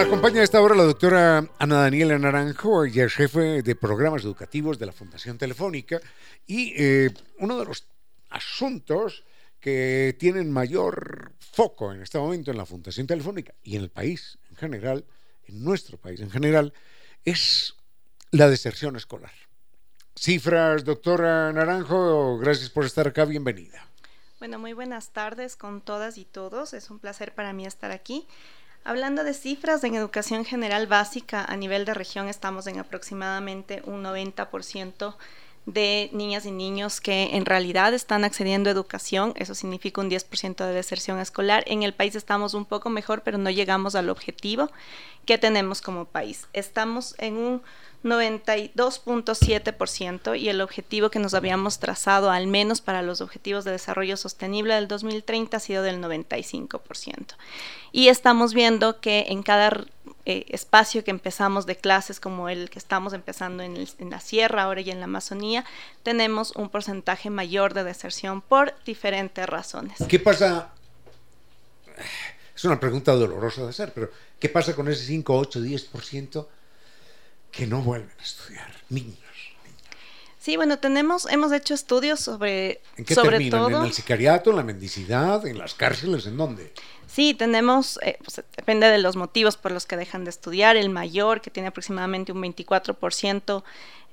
Nos acompaña a esta hora la doctora Ana Daniela Naranjo, ella es jefe de programas educativos de la Fundación Telefónica y eh, uno de los asuntos que tienen mayor foco en este momento en la Fundación Telefónica y en el país en general, en nuestro país en general, es la deserción escolar. Cifras, doctora Naranjo, gracias por estar acá, bienvenida. Bueno, muy buenas tardes con todas y todos, es un placer para mí estar aquí. Hablando de cifras, en educación general básica a nivel de región estamos en aproximadamente un 90% de niñas y niños que en realidad están accediendo a educación. Eso significa un 10% de deserción escolar. En el país estamos un poco mejor, pero no llegamos al objetivo que tenemos como país. Estamos en un 92.7% y el objetivo que nos habíamos trazado, al menos para los objetivos de desarrollo sostenible del 2030, ha sido del 95%. Y estamos viendo que en cada eh, espacio que empezamos de clases, como el que estamos empezando en, en la sierra ahora y en la Amazonía, tenemos un porcentaje mayor de deserción por diferentes razones. ¿Qué pasa? Es una pregunta dolorosa de hacer, pero ¿qué pasa con ese 5, 8, 10%? que no vuelven a estudiar, niños. Sí, bueno, tenemos, hemos hecho estudios sobre, ¿En qué sobre terminan? ¿En el sicariato, en la mendicidad, en las cárceles, en dónde? Sí, tenemos, eh, pues, depende de los motivos por los que dejan de estudiar. El mayor, que tiene aproximadamente un 24%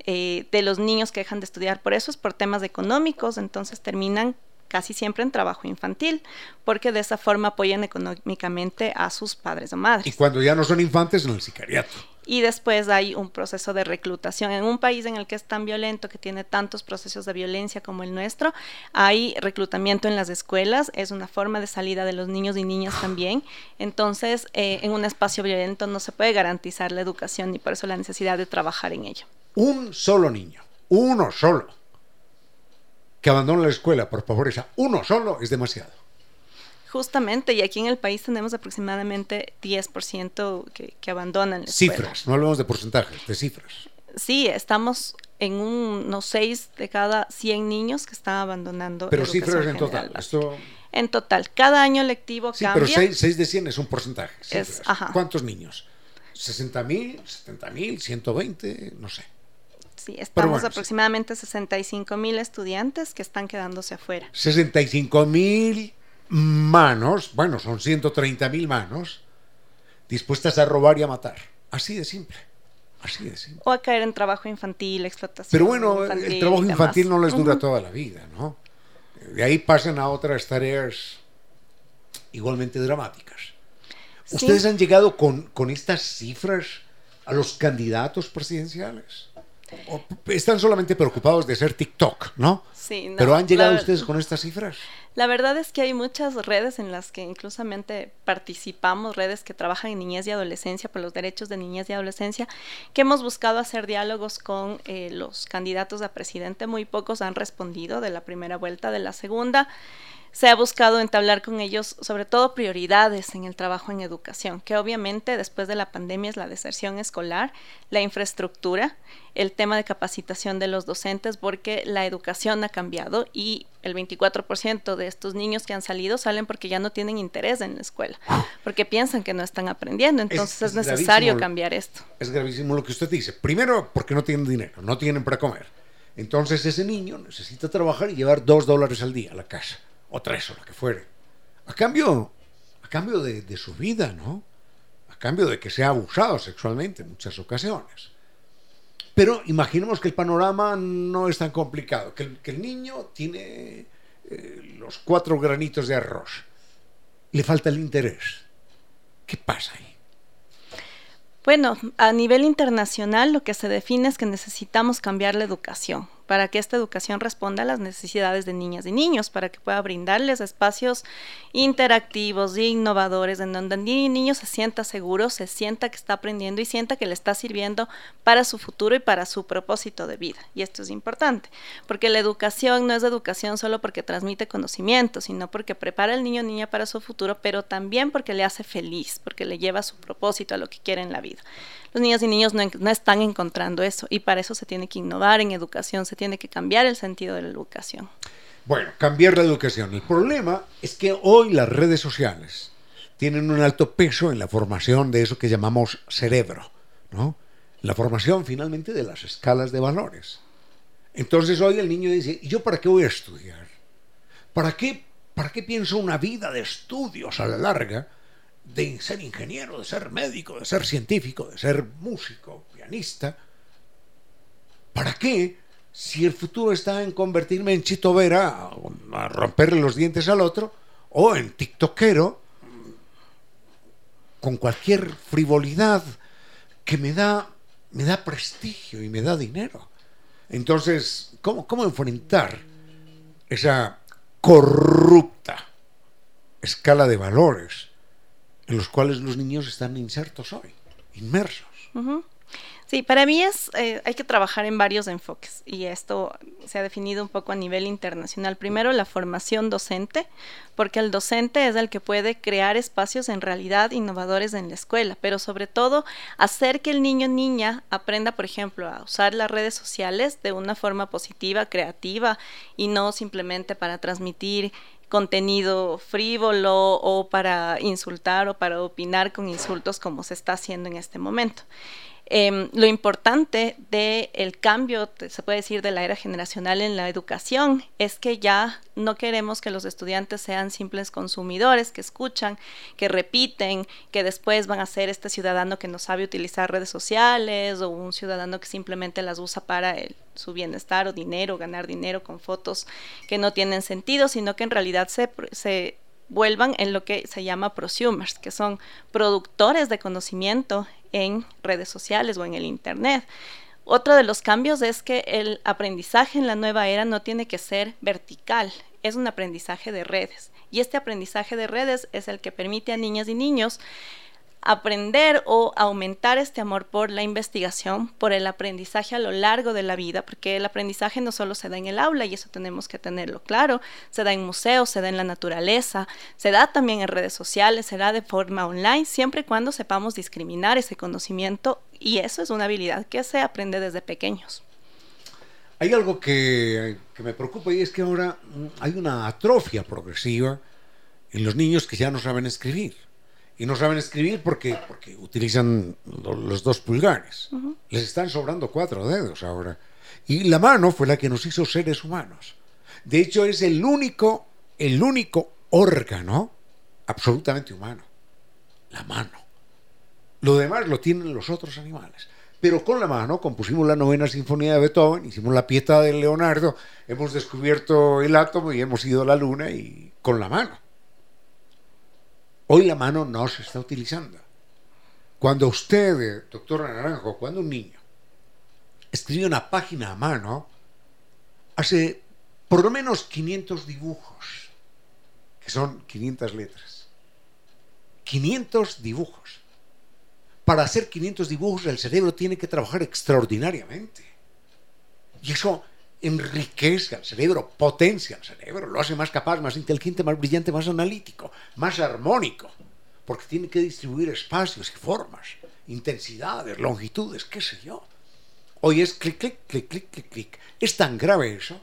eh, de los niños que dejan de estudiar por eso es por temas económicos, entonces terminan casi siempre en trabajo infantil, porque de esa forma apoyan económicamente a sus padres o madres. Y cuando ya no son infantes, en el sicariato y después hay un proceso de reclutación. En un país en el que es tan violento, que tiene tantos procesos de violencia como el nuestro, hay reclutamiento en las escuelas, es una forma de salida de los niños y niñas también. Entonces, eh, en un espacio violento no se puede garantizar la educación y por eso la necesidad de trabajar en ello. Un solo niño, uno solo, que abandona la escuela por pobreza, uno solo es demasiado. Justamente, y aquí en el país tenemos aproximadamente 10% que, que abandonan la Cifras, no hablamos de porcentajes, de cifras. Sí, estamos en unos 6 de cada 100 niños que están abandonando. Pero cifras en total. Esto... En total, cada año lectivo sí, cambia. pero 6, de 100 es un porcentaje. Es, ¿Cuántos niños? ¿60 mil? ¿70 mil? ¿120? No sé. Sí, estamos aproximadamente 65 mil estudiantes que están quedándose afuera. 65 mil manos, bueno, son 130 mil manos, dispuestas a robar y a matar. Así de simple. Así de simple. O a caer en trabajo infantil, explotación. Pero bueno, el trabajo infantil no les dura toda la vida, ¿no? De ahí pasan a otras tareas igualmente dramáticas. ¿Ustedes han llegado con, con estas cifras a los candidatos presidenciales? ¿O están solamente preocupados de ser TikTok, ¿no? Sí, Pero han llegado ustedes con estas cifras. La verdad es que hay muchas redes en las que inclusamente participamos, redes que trabajan en niñez y adolescencia por los derechos de niñez y adolescencia, que hemos buscado hacer diálogos con eh, los candidatos a presidente. Muy pocos han respondido de la primera vuelta, de la segunda se ha buscado entablar con ellos sobre todo prioridades en el trabajo en educación, que obviamente después de la pandemia es la deserción escolar, la infraestructura, el tema de capacitación de los docentes, porque la educación ha cambiado y el 24% de estos niños que han salido salen porque ya no tienen interés en la escuela, porque piensan que no están aprendiendo, entonces es, necesario cambiar esto. Es gravísimo lo que usted dice. Primero, porque no tienen dinero, no tienen para comer. Entonces ese niño necesita trabajar y llevar dos dólares al día a la casa o tres o lo que fuere, a cambio, a cambio de, su vida, ¿no? A cambio de que sea abusado sexualmente en muchas ocasiones. Pero imaginemos que el panorama no es tan complicado, que el, niño tiene eh, los cuatro granitos de arroz, le falta el interés. ¿Qué pasa ahí? Bueno, a nivel internacional lo que se define es que necesitamos cambiar la educación para que esta educación responda a las necesidades de niñas y niños, para que pueda brindarles espacios interactivos e innovadores en donde el niño se sienta seguro, se sienta que está aprendiendo y sienta que le está sirviendo para su futuro y para su propósito de vida. Y esto es importante, porque la educación no es educación solo porque transmite conocimiento, sino porque prepara al niño o niña para su futuro, pero también porque le hace feliz, porque le lleva a su propósito, a lo que quiere en la vida. Los niños y niños no, están encontrando eso y para eso se tiene que innovar en educación, se tiene que cambiar el sentido de la educación. Bueno, cambiar la educación. El problema es que hoy las redes sociales tienen un alto peso en la formación de eso que llamamos cerebro, ¿no? La formación finalmente de las escalas de valores. Entonces hoy el niño dice, ¿y yo para qué voy a estudiar? ¿Para qué, para qué pienso una vida de estudios a la larga de ser ingeniero, de ser médico, de ser científico, de ser músico, pianista? ¿Para qué si el futuro está en convertirme en Chito Vera, a romperle los dientes al otro, o en TikTokero, con cualquier frivolidad que me da, me da prestigio y me da dinero. Entonces, ¿cómo, cómo enfrentar esa corrupta escala de valores en los cuales los niños están insertos hoy, inmersos? Sí, para mí es, eh, hay que trabajar en varios enfoques y esto se ha definido un poco a nivel internacional. Primero, la formación docente, porque el docente es el que puede crear espacios en realidad innovadores en la escuela, pero sobre todo hacer que el niño niña aprenda, por ejemplo, a usar las redes sociales de una forma positiva, creativa y no simplemente para transmitir contenido frívolo o para insultar o para opinar con insultos como se está haciendo en este momento. Em, lo importante del cambio, se puede decir, de la era generacional en la educación es que ya no queremos que los estudiantes sean simples consumidores que escuchan, que repiten, que después van a ser este ciudadano que no sabe utilizar redes sociales o un ciudadano que simplemente las usa para su bienestar o dinero, ganar dinero con fotos que no tienen sentido, sino que en realidad se, se vuelvan en lo que se llama prosumers, que son productores de conocimiento en redes sociales o en el Internet. Otro de los cambios es que el aprendizaje en la nueva era no tiene que ser vertical, es un aprendizaje de redes. Y este aprendizaje de redes es el que permite a niñas y niños aprender o aumentar este amor por la investigación, por el aprendizaje a lo largo de la vida, porque el aprendizaje no solo se da en el aula, y eso tenemos que tenerlo claro, se da en museos, se da en la naturaleza, se da también en redes sociales, se da de forma online, siempre y cuando sepamos discriminar ese conocimiento, y eso es una habilidad que se aprende desde pequeños. Hay algo que, que me preocupa y es que ahora hay una atrofia progresiva en los niños que ya no saben escribir y no saben escribir porque, porque utilizan los dos pulgares. Les están sobrando cuatro dedos ahora. Y la mano fue la que nos hizo seres humanos. De hecho, es el único, el único órgano absolutamente humano. La mano. Lo demás lo tienen los otros animales. Pero con la mano compusimos la novena sinfonía de Beethoven, hicimos la pieta de Leonardo, hemos descubierto el átomo y hemos ido a la luna y con la mano. Hoy la mano no se está utilizando. Cuando usted, doctor Naranjo, cuando un niño escribe una página a mano, hace por lo menos 500 dibujos, que son 500 letras. 500 dibujos. Para hacer 500 dibujos el cerebro tiene que trabajar extraordinariamente. Y eso enriquece al cerebro, potencia al cerebro, lo hace más capaz, más inteligente, más brillante, más analítico, más armónico, porque tiene que distribuir espacios y formas, intensidades, longitudes, qué sé yo. Hoy es clic, clic, clic, clic, clic, clic. Es tan grave eso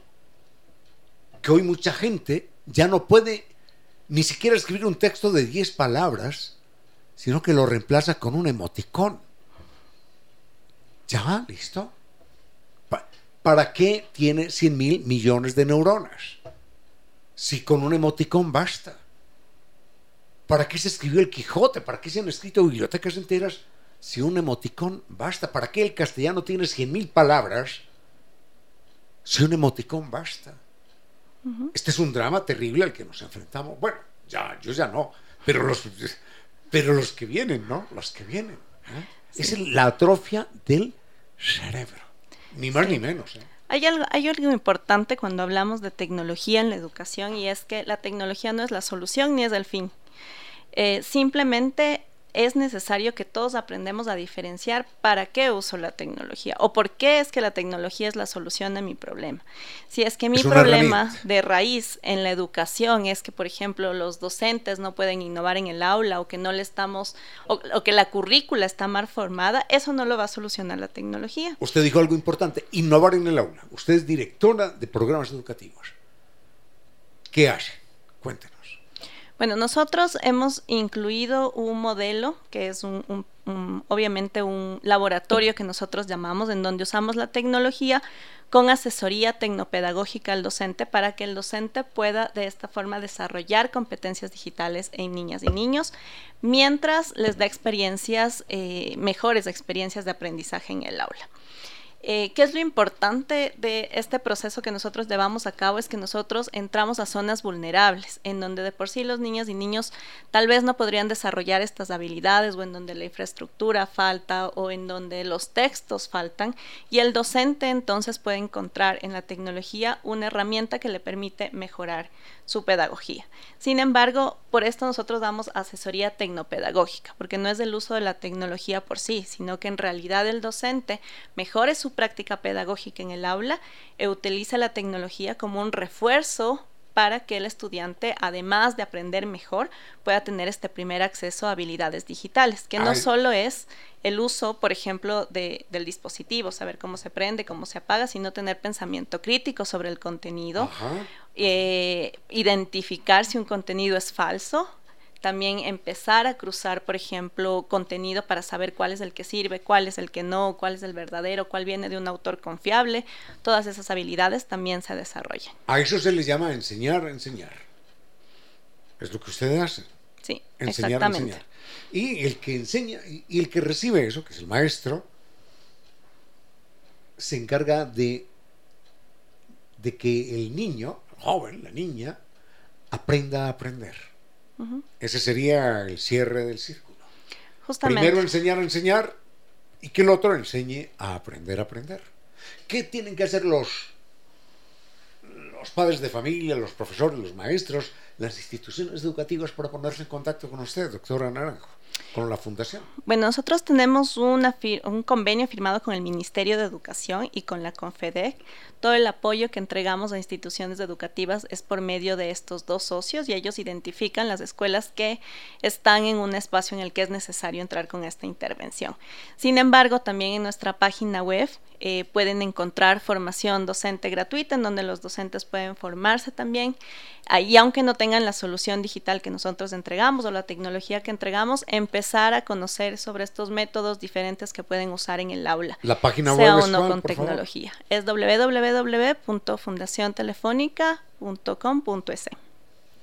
que hoy mucha gente ya no puede ni siquiera escribir un texto de 10 palabras, sino que lo reemplaza con un emoticón. Ya, listo. ¿Para qué tiene 100 mil millones de neuronas? Si con un emoticón basta. ¿Para qué se escribió el Quijote? ¿Para qué se han escrito bibliotecas enteras si un emoticón basta? ¿Para qué el castellano tiene 100 mil palabras si un emoticón basta? Este es un drama terrible al que nos enfrentamos. Bueno, ya, yo ya no, pero los, pero los que vienen, ¿no? Los que vienen. ¿eh? Es la atrofia del cerebro. Ni más ni menos. ¿eh? Hay algo, hay algo importante cuando hablamos de tecnología en la educación y es que la tecnología no es la solución ni es el fin. Eh, simplemente es necesario que todos aprendamos a diferenciar para qué uso la tecnología o por qué es que la tecnología es la solución a mi problema. Si es que mi problema de raíz en la educación es que, por ejemplo, los docentes no pueden innovar en el aula o que no le estamos, o, o que la currícula está mal formada, eso no lo va a solucionar la tecnología. Usted dijo algo importante, innovar en el aula. Usted es directora de programas educativos. ¿Qué hace? Cuéntenos. Bueno, nosotros hemos incluido un modelo que es un, obviamente un laboratorio que nosotros llamamos en donde usamos la tecnología con asesoría tecnopedagógica al docente para que el docente pueda de esta forma desarrollar competencias digitales en niñas y niños mientras les da experiencias, eh, mejores experiencias de aprendizaje en el aula. Eh, ¿Qué es lo importante de este proceso que nosotros llevamos a cabo? Es que nosotros entramos a zonas vulnerables, en donde de por sí los niños y niños tal vez no podrían desarrollar estas habilidades o en donde la infraestructura falta o en donde los textos faltan y el docente entonces puede encontrar en la tecnología una herramienta que le permite mejorar su pedagogía. Sin embargo, por esto nosotros damos asesoría tecnopedagógica, porque no es el uso de la tecnología por sí, sino que en realidad el docente mejore su práctica pedagógica en el aula e utiliza la tecnología como un refuerzo para que el estudiante, además de aprender mejor, pueda tener este primer acceso a habilidades digitales, que no solo es el uso, por ejemplo, de, del dispositivo, saber cómo se prende, cómo se apaga, sino tener pensamiento crítico sobre el contenido, eh, identificar si un contenido es falso, también empezar a cruzar, por ejemplo, contenido para saber cuál es el que sirve, cuál es el que no, cuál es el verdadero, cuál viene de un autor confiable. Todas esas habilidades también se desarrollan. A eso se les llama enseñar enseñar. Es lo que ustedes hacen. Sí, enseñar a enseñar. Y el que enseña y el que recibe eso, que es el maestro, se encarga de, de que el niño, el joven, la niña, aprenda a aprender ese sería el cierre del círculo. Primero enseñar a enseñar y que el otro enseñe a aprender a aprender. ¿Qué tienen que hacer los, los padres de familia, los profesores, los maestros, las instituciones educativas para ponerse en contacto con usted, doctora Naranjo? Con la fundación? Bueno, nosotros tenemos una un convenio firmado con el Ministerio de Educación y con la Confedec. Todo el apoyo que entregamos a instituciones educativas es por medio de estos dos socios y ellos identifican las escuelas que están en un espacio en el que es necesario entrar con esta intervención. Sin embargo, también en nuestra página web eh, pueden encontrar formación docente gratuita en donde los docentes pueden formarse también. Y aunque no tengan la solución digital que nosotros entregamos o la tecnología que entregamos, empezar a conocer sobre estos métodos diferentes que pueden usar en el aula. La página web sea o no con tecnología. Es www.fundaciontelefónica.com.es.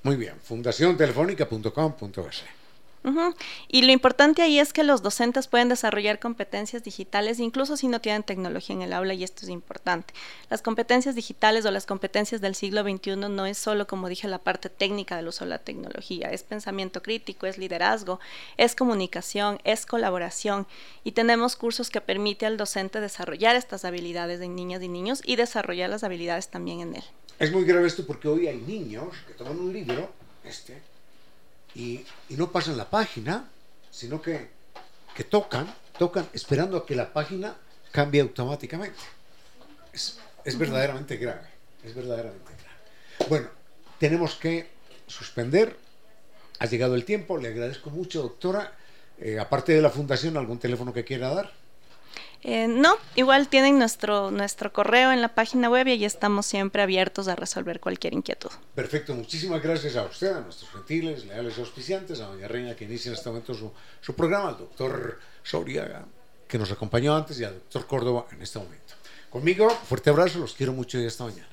Muy bien, fundaciontelefónica.com.es. Y lo importante ahí es que los docentes pueden desarrollar competencias digitales incluso si no tienen tecnología en el aula y esto es importante. Las competencias digitales o las competencias del siglo XXI no es solo, como dije, la parte técnica del uso de la tecnología, es pensamiento crítico, es liderazgo, es comunicación, es colaboración y tenemos cursos que permiten al docente desarrollar estas habilidades en niñas y niños y desarrollar las habilidades también en él. Es muy grave esto porque hoy hay niños que toman un libro, este, y, no pasan la página, sino que, que, tocan, tocan esperando a que la página cambie automáticamente. Es, es verdaderamente grave, es verdaderamente grave. Bueno, tenemos que suspender. Ha llegado el tiempo, le agradezco mucho, doctora. Eh, aparte de la fundación, ¿algún teléfono que quiera dar? Eh, no, igual tienen nuestro, nuestro correo en la página web y ahí estamos siempre abiertos a resolver cualquier inquietud. Perfecto, muchísimas gracias a usted, a nuestros gentiles, leales auspiciantes, a doña Reina que inicia en este momento su, su programa, al doctor Soria que nos acompañó antes y al doctor Córdoba en este momento. Conmigo, fuerte abrazo, los quiero mucho y hasta mañana.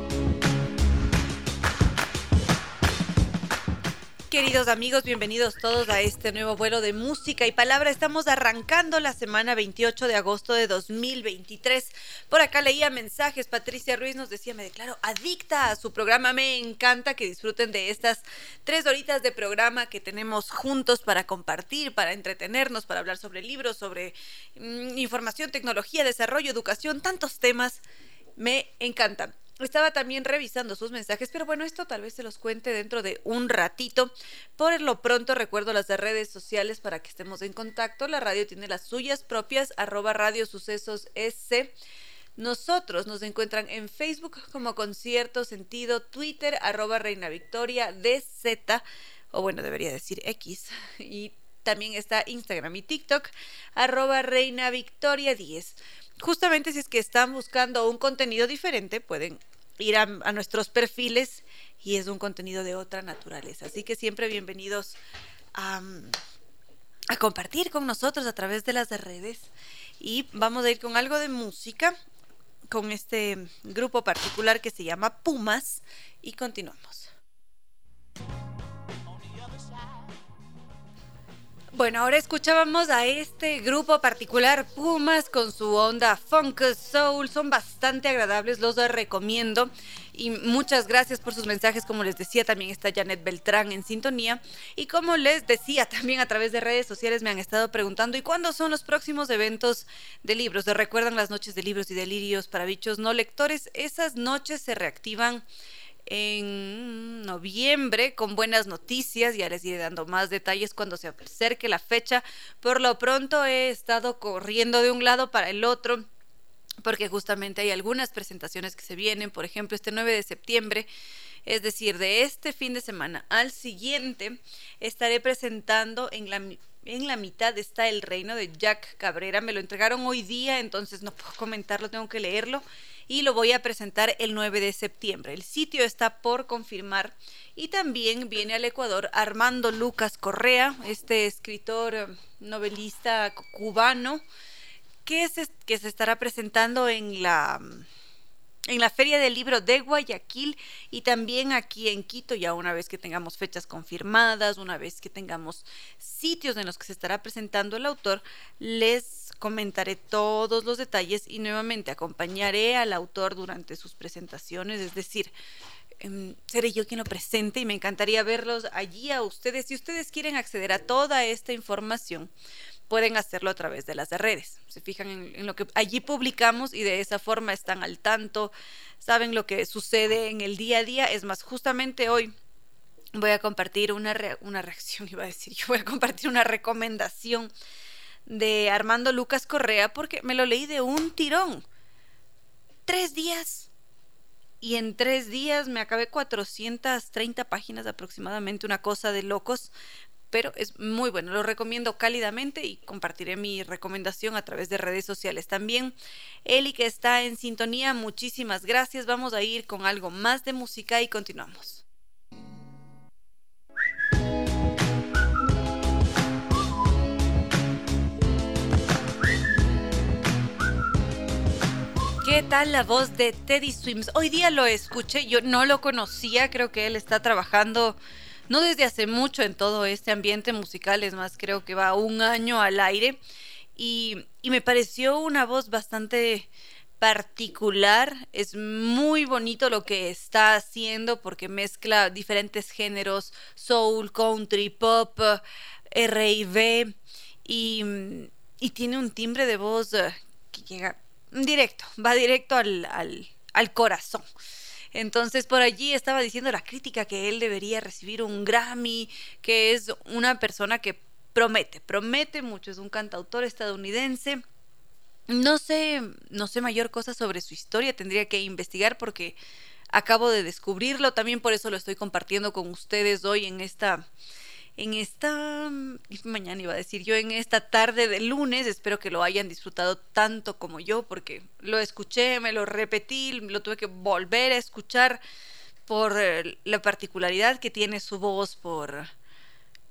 Queridos amigos, bienvenidos todos a este nuevo vuelo de música y palabra. Estamos arrancando la semana 28 de agosto de 2023. Por acá leía mensajes. Patricia Ruiz nos decía, me declaro adicta a su programa. Me encanta que disfruten de estas tres horitas de programa que tenemos juntos para compartir, para entretenernos, para hablar sobre libros, sobre mm, información, tecnología, desarrollo, educación, tantos temas. Me encantan. Estaba también revisando sus mensajes, pero bueno, esto tal vez se los cuente dentro de un ratito. Por lo pronto recuerdo las redes sociales para que estemos en contacto. La radio tiene las suyas propias, arroba radio sucesos S. Nosotros nos encuentran en Facebook como Concierto Sentido, Twitter, arroba Reina Victoria, DZ, o bueno, debería decir X, y también está Instagram y TikTok, arroba Reina Victoria 10 justamente si es que están buscando un contenido diferente, pueden ir a, nuestros perfiles y es un contenido de otra naturaleza. Así que siempre bienvenidos a, compartir con nosotros a través de las redes. Y vamos a ir con algo de música, con este grupo particular que se llama Pumas, y continuamos. Bueno, ahora escuchábamos a este grupo particular, Pumas, con su onda funk soul. Son bastante agradables, los recomiendo. Y muchas gracias por sus mensajes. Como les decía, también está Janet Beltrán en sintonía. Y como les decía, también a través de redes sociales me han estado preguntando: ¿y cuándo son los próximos eventos de libros? ¿Se recuerdan las noches de libros y delirios para bichos no lectores? Esas noches se reactivan en noviembre con buenas noticias. Ya les iré dando más detalles cuando se acerque la fecha. Por lo pronto he estado corriendo de un lado para el otro porque justamente hay algunas presentaciones que se vienen. Por ejemplo, este 9 de septiembre. Es decir, de este fin de semana al siguiente estaré presentando en la en la mitad está El Reino de Jack Cabrera. Me lo entregaron hoy día, entonces no puedo comentarlo, tengo que leerlo y lo voy a presentar el 9 de septiembre. El sitio está por confirmar y también viene al Ecuador Armando Lucas Correa, este escritor eh, novelista cubano que se, que se estará presentando en la en la Feria del Libro de Guayaquil y también aquí en Quito, ya una vez que tengamos fechas confirmadas, una vez que tengamos sitios en los que se estará presentando el autor, les comentaré todos los detalles y nuevamente acompañaré al autor durante sus presentaciones, es decir, em, seré yo quien lo presente y me encantaría verlos allí a ustedes. Si ustedes quieren acceder a toda esta información, pueden hacerlo a través de las redes. Se fijan en, lo que allí publicamos y de esa forma están al tanto, saben lo que sucede en el día a día. Es más, justamente hoy voy a compartir una, una reacción, iba a decir, yo voy a compartir una recomendación de Armando Lucas Correa porque me lo leí de un tirón. Tres días. Y en tres días me acabé 430 páginas aproximadamente, una cosa de locos pero es muy bueno, lo recomiendo cálidamente y compartiré mi recomendación a través de redes sociales también. Eli que está en sintonía, muchísimas gracias. Vamos a ir con algo más de música y continuamos. ¿Qué tal la voz de Teddy Swims? Hoy día lo escuché, yo no lo conocía, creo que él está trabajando no desde hace mucho en todo este ambiente musical, es más, creo que va un año al aire y, me pareció una voz bastante particular, es muy bonito lo que está haciendo porque mezcla diferentes géneros, soul, country, pop, R&B y, y tiene un timbre de voz eh, que llega directo, va directo al, al, al corazón. Entonces por allí estaba diciendo la crítica que él debería recibir un Grammy, que es una persona que promete, promete mucho, es un cantautor estadounidense. No sé, no sé mayor cosa sobre su historia, tendría que investigar porque acabo de descubrirlo, también por eso lo estoy compartiendo con ustedes hoy en esta en esta mañana iba a decir yo en esta tarde de lunes espero que lo hayan disfrutado tanto como yo porque lo escuché me lo repetí lo tuve que volver a escuchar por eh, la particularidad que tiene su voz por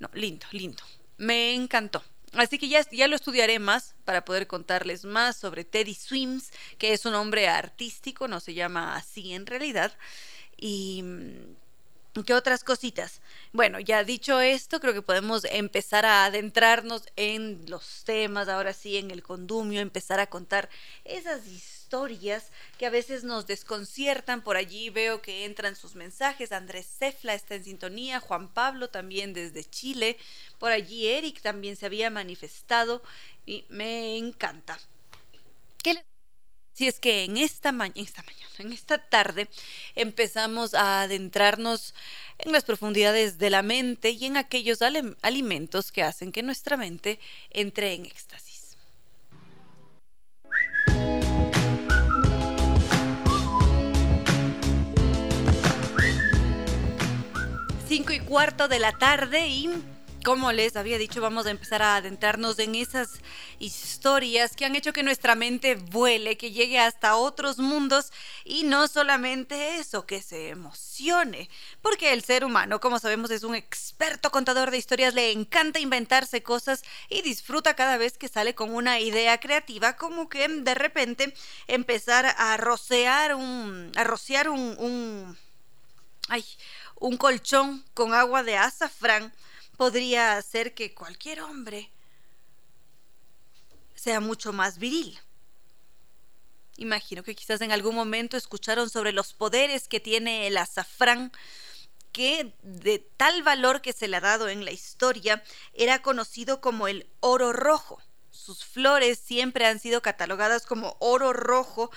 no lindo lindo me encantó Así que ya, ya lo estudiaré más para poder contarles más sobre Teddy Swims, que es un hombre artístico, no se llama así en realidad. Y ¿Qué otras cositas? Bueno, ya dicho esto, creo que podemos empezar a adentrarnos en los temas, ahora sí, en el condumio, empezar a contar esas historias que a veces nos desconciertan. Por allí veo que entran sus mensajes. Andrés Cefla está en sintonía, Juan Pablo también desde Chile. Por allí Eric también se había manifestado y me encanta. ¿Qué les si es que en esta, esta mañana, en esta tarde, empezamos a adentrarnos en las profundidades de la mente y en aquellos alimentos que hacen que nuestra mente entre en éxtasis. Cinco y cuarto de la tarde y como les había dicho, vamos a empezar a adentrarnos en esas historias que han hecho que nuestra mente vuele, que llegue hasta otros mundos y no solamente eso, que se emocione, porque el ser humano, como sabemos, es un experto contador de historias, le encanta inventarse cosas y disfruta cada vez que sale con una idea creativa, como que de repente empezar a rociar un, a rociar un, un, ay, un colchón con agua de azafrán podría hacer que cualquier hombre sea mucho más viril. Imagino que quizás en algún momento escucharon sobre los poderes que tiene el azafrán, que de tal valor que se le ha dado en la historia era conocido como el oro rojo. Sus flores siempre han sido catalogadas como oro rojo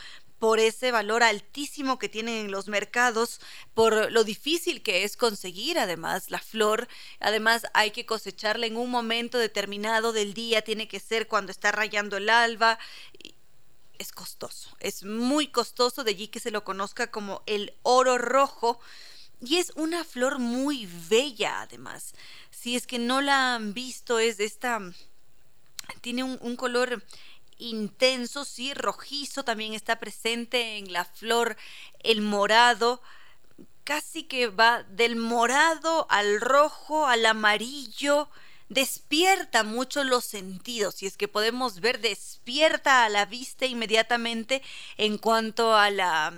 por ese valor altísimo que tienen en los mercados, por lo difícil que es conseguir además la flor, además hay que cosecharla en un momento determinado del día, tiene que ser cuando está rayando el alba, es costoso, es muy costoso, de allí que se lo conozca como el oro rojo, y es una flor muy bella además, si es que no la han visto, es de esta, tiene un, un color intenso, sí, rojizo, también está presente en la flor el morado, casi que va del morado al rojo, al amarillo, despierta mucho los sentidos, y es que podemos ver, despierta a la vista inmediatamente en cuanto a la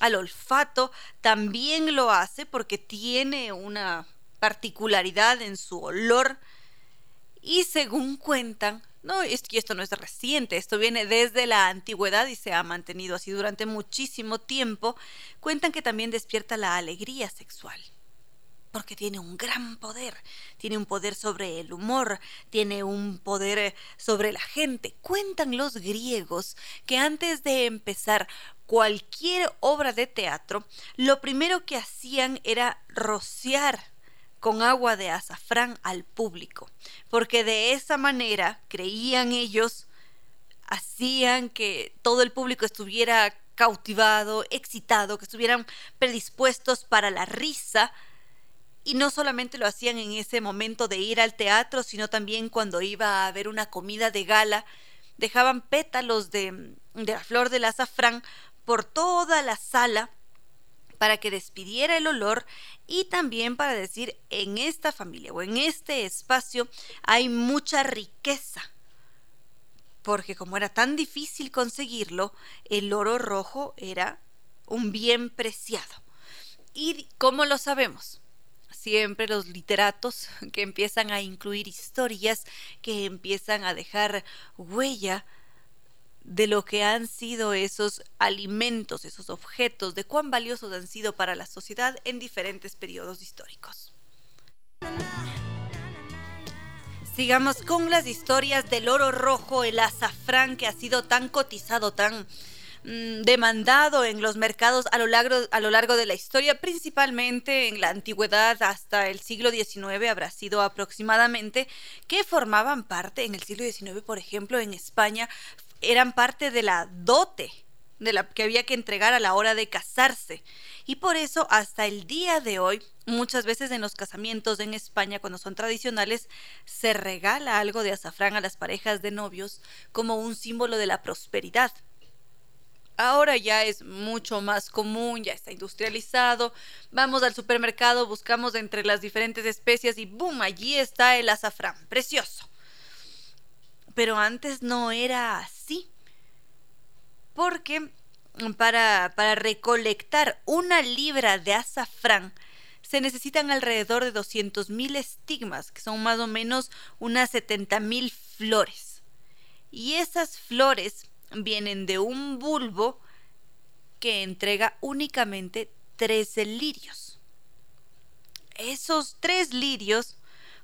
al olfato, también lo hace porque tiene una particularidad en su olor. Y según cuentan, no, y esto no es reciente, esto viene desde la antigüedad y se ha mantenido así durante muchísimo tiempo. Cuentan que también despierta la alegría sexual porque tiene un gran poder, tiene un poder sobre el humor, tiene un poder sobre la gente. Cuentan los griegos que antes de empezar cualquier obra de teatro, lo primero que hacían era rociar con agua de azafrán al público, porque de esa manera creían ellos, hacían que todo el público estuviera cautivado, excitado, que estuvieran predispuestos para la risa, y no solamente lo hacían en ese momento de ir al teatro, sino también cuando iba a haber una comida de gala, dejaban pétalos de, de la flor del azafrán por toda la sala para que despidiera el olor y también para decir en esta familia o en este espacio hay mucha riqueza. Porque como era tan difícil conseguirlo, el oro rojo era un bien preciado. ¿Y cómo lo sabemos? Siempre los literatos que empiezan a incluir historias, que empiezan a dejar huella de lo que han sido esos alimentos, esos objetos, de cuán valiosos han sido para la sociedad en diferentes periodos históricos. Sigamos con las historias del oro rojo, el azafrán que ha sido tan cotizado, tan mm, demandado en los mercados a lo, largo, a lo largo de la historia, principalmente en la antigüedad hasta el siglo XIX habrá sido aproximadamente, que formaban parte en el siglo XIX, por ejemplo, en España, eran parte de la dote de la que había que entregar a la hora de casarse. Y por eso hasta el día de hoy, muchas veces en los casamientos en España, cuando son tradicionales, se regala algo de azafrán a las parejas de novios como un símbolo de la prosperidad. Ahora ya es mucho más común, ya está industrializado. Vamos al supermercado, buscamos entre las diferentes especies y ¡boom! Allí está el azafrán. Precioso pero antes no era así. Porque para, para recolectar una libra de azafrán se necesitan alrededor de 200.000 estigmas, que son más o menos unas 70.000 flores. Y esas flores vienen de un bulbo que entrega únicamente 13 lirios. Esos tres lirios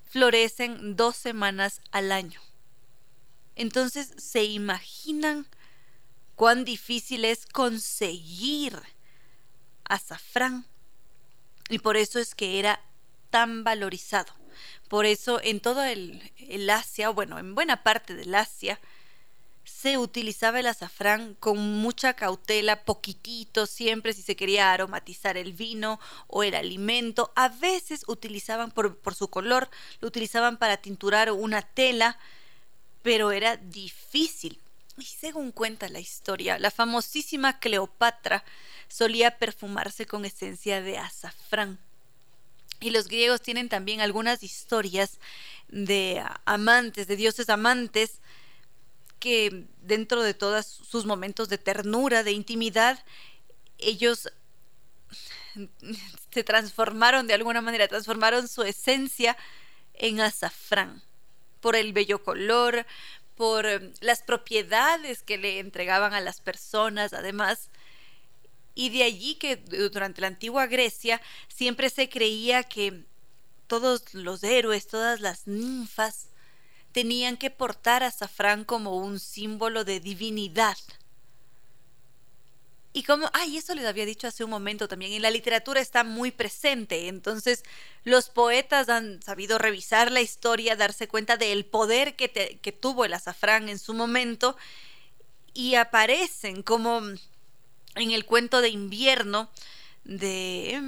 florecen dos semanas al año. Entonces, ¿se imaginan cuán difícil es conseguir azafrán? Y por eso es que era tan valorizado. Por eso en todo el, Asia, bueno, en buena parte del Asia, se utilizaba el azafrán con mucha cautela, poquitito, siempre si se quería aromatizar el vino o el alimento. A veces utilizaban por, por su color, lo utilizaban para tinturar una tela, pero era difícil. Y según cuenta la historia, la famosísima Cleopatra solía perfumarse con esencia de azafrán. Y los griegos tienen también algunas historias de amantes, de dioses amantes, que dentro de todos sus momentos de ternura, de intimidad, ellos se transformaron de alguna manera, transformaron su esencia en azafrán, por el bello color, por eh, las propiedades que le entregaban a las personas, además. Y de allí que durante la antigua Grecia siempre se creía que todos los héroes, todas las ninfas, tenían que portar azafrán como un símbolo de divinidad. Y como, ay, eso les había dicho hace un momento también, en la literatura está muy presente, entonces los poetas han sabido revisar la historia, darse cuenta del poder que, que tuvo el azafrán en su momento y aparecen como en el cuento de invierno de...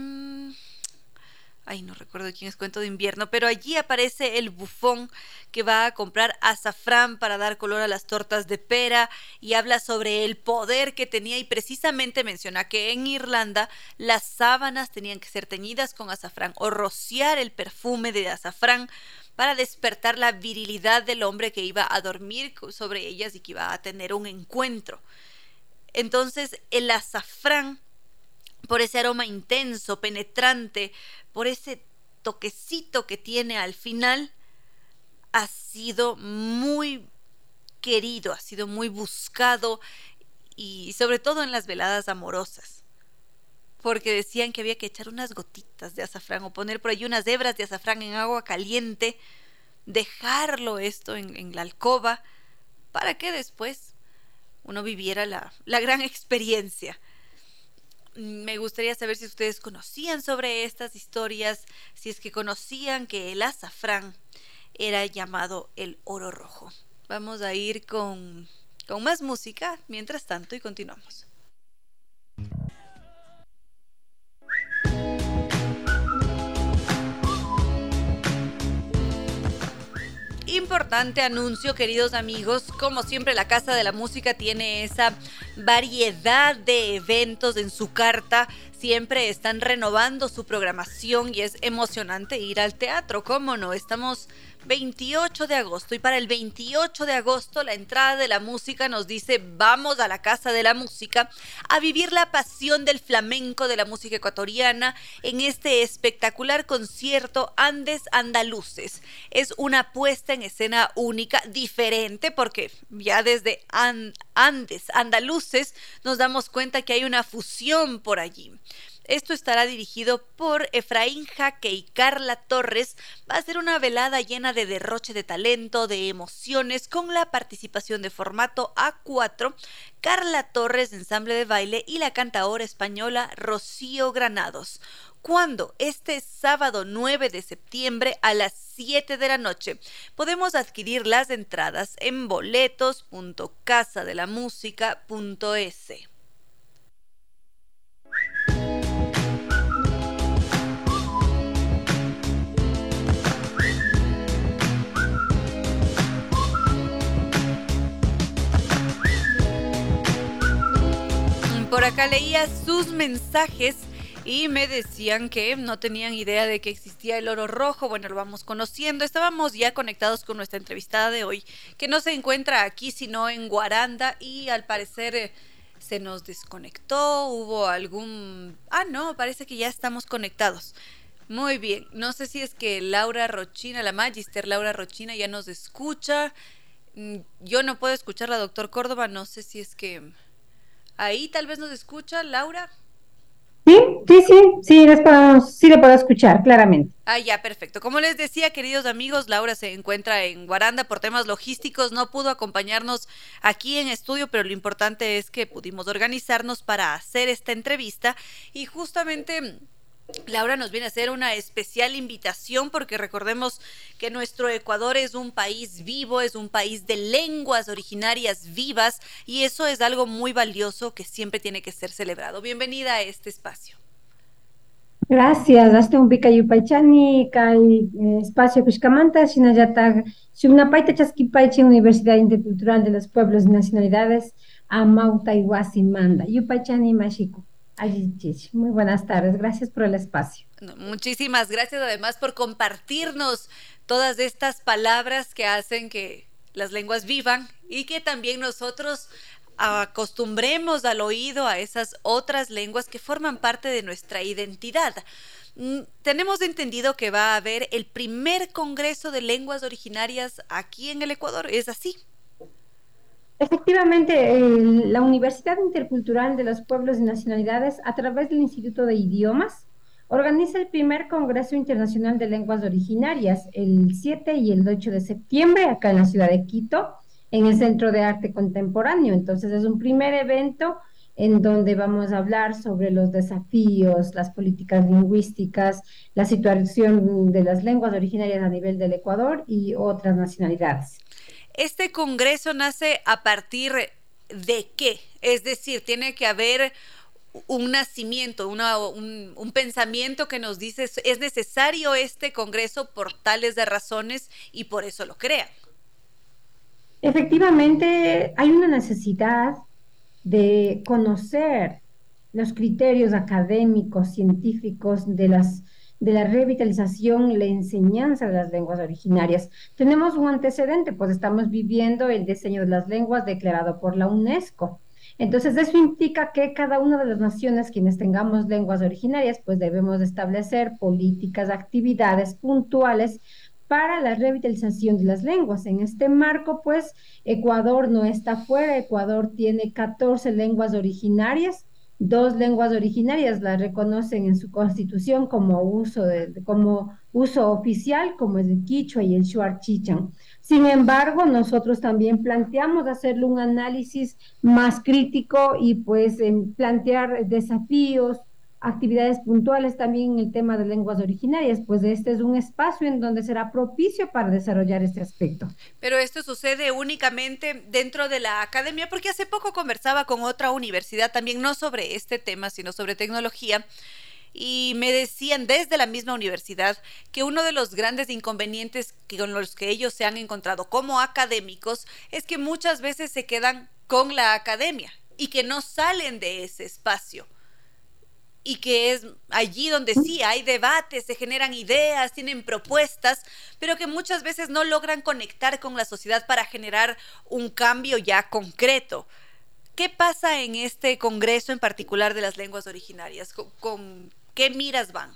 ay, no recuerdo quién es cuento de invierno, pero allí aparece el bufón que va a comprar azafrán para dar color a las tortas de pera y habla sobre el poder que tenía y precisamente menciona que en Irlanda las sábanas tenían que ser teñidas con azafrán o rociar el perfume de azafrán para despertar la virilidad del hombre que iba a dormir sobre ellas y que iba a tener un encuentro. Entonces el azafrán por ese aroma intenso, penetrante, por ese toquecito que tiene al final, ha sido muy querido, ha sido muy buscado y sobre todo en las veladas amorosas. Porque decían que había que echar unas gotitas de azafrán o poner por ahí unas hebras de azafrán en agua caliente, dejarlo esto en, la alcoba, para que después uno viviera la, la gran experiencia me gustaría saber si ustedes conocían sobre estas historias, si es que conocían que el azafrán era llamado el oro rojo. Vamos a ir con, con más música mientras tanto y continuamos. Importante anuncio, queridos amigos. Como siempre, la Casa de la Música tiene esa variedad de eventos en su carta. Siempre están renovando su programación y es emocionante ir al teatro. ¿Cómo no? Estamos 28 de agosto. Y para el 28 de agosto, la entrada de la música nos dice: Vamos a la Casa de la Música a vivir la pasión del flamenco de la música ecuatoriana en este espectacular concierto Andes Andaluces. Es una puesta en escena única, diferente, porque ya desde Andes Andaluces nos damos cuenta que hay una fusión por allí. Esto estará dirigido por Efraín Jaque y Carla Torres. Va a ser una velada llena de derroche de talento, de emociones, con la participación de formato A4, Carla Torres de ensamble de baile y la cantadora española Rocío Granados. Cuando este sábado 9 de septiembre a las 7 de la noche podemos adquirir las entradas en boletos.casadelamusica.es. acá leía sus mensajes y me decían que no tenían idea de que existía el oro rojo. Bueno, lo vamos conociendo. Estábamos ya conectados con nuestra entrevistada de hoy, que no se encuentra aquí, sino en Guaranda y al parecer eh, se nos desconectó. Hubo algún... Ah, no, parece que ya estamos conectados. Muy bien, no sé si es que Laura Rochina, la Magister Laura Rochina ya nos escucha. Mm, yo no puedo escuchar la doctor Córdoba, no sé si es que Ahí tal vez nos escucha Laura. Sí, sí, sí, sí, sí le puedo escuchar claramente. Ah, ya, perfecto. Como les decía, queridos amigos, Laura se encuentra en Guaranda por temas logísticos, no pudo acompañarnos aquí en estudio, pero lo importante es que pudimos organizarnos para hacer esta entrevista y justamente Laura nos viene a hacer una especial invitación porque recordemos que nuestro Ecuador es un país vivo, es un país de lenguas originarias vivas y eso es algo muy valioso que siempre tiene que ser celebrado. Bienvenida a este espacio. Gracias. Hasta un pica yupaychani, kai eh, espacio Kushkamanta, Shinayata, Shumnapaita Chaskipaichi, Universidad Intercultural de los Pueblos y Nacionalidades, Amauta Iwasi Manda, Mashiko. Muy buenas tardes, gracias por el espacio. Muchísimas gracias además por compartirnos todas estas palabras que hacen que las lenguas vivan y que también nosotros acostumbremos al oído a esas otras lenguas que forman parte de nuestra identidad. Mm, tenemos entendido que va a haber el primer Congreso de Lenguas Originarias aquí en el Ecuador, ¿es así? Efectivamente, la Universidad Intercultural de los Pueblos y Nacionalidades, a través del Instituto de Idiomas, organiza el primer Congreso Internacional de Lenguas Originarias el 7 y el 8 de septiembre acá en la ciudad de Quito, en el Centro de Arte Contemporáneo. Entonces es un primer evento en donde vamos a hablar sobre los desafíos, las políticas lingüísticas, la situación de las lenguas originarias a nivel del Ecuador y otras nacionalidades. ¿Este Congreso nace a partir de qué? Es decir, tiene que haber un nacimiento, un, un, pensamiento que nos dice es necesario este Congreso por tales de razones y por eso lo crean. Efectivamente, hay una necesidad de conocer los criterios académicos, científicos de las de la revitalización la enseñanza de las lenguas originarias. Tenemos un antecedente, pues estamos viviendo el diseño de las lenguas declarado por la UNESCO. Entonces, eso implica que cada una de las naciones quienes tengamos lenguas originarias, pues debemos establecer políticas, actividades puntuales para la revitalización de las lenguas. En este marco, pues, Ecuador no está fuera, Ecuador tiene 14 lenguas originarias dos lenguas originarias las reconocen en su constitución como uso, de, como uso oficial, como es el quichua y el shuar-chichan. Sin embargo, nosotros también planteamos hacerle un análisis más crítico y pues plantear desafíos, actividades puntuales también en el tema de lenguas originarias, pues este es un espacio en donde será propicio para desarrollar este aspecto. Pero esto sucede únicamente dentro de la academia, porque hace poco conversaba con otra universidad también, no sobre este tema, sino sobre tecnología, y me decían desde la misma universidad que uno de los grandes inconvenientes con los que ellos se han encontrado como académicos es que muchas veces se quedan con la academia y que no salen de ese espacio y que es allí donde sí hay debates, se generan ideas, tienen propuestas, pero que muchas veces no logran conectar con la sociedad para generar un cambio ya concreto. ¿Qué pasa en este Congreso en particular de las lenguas originarias? ¿Con, qué miras van?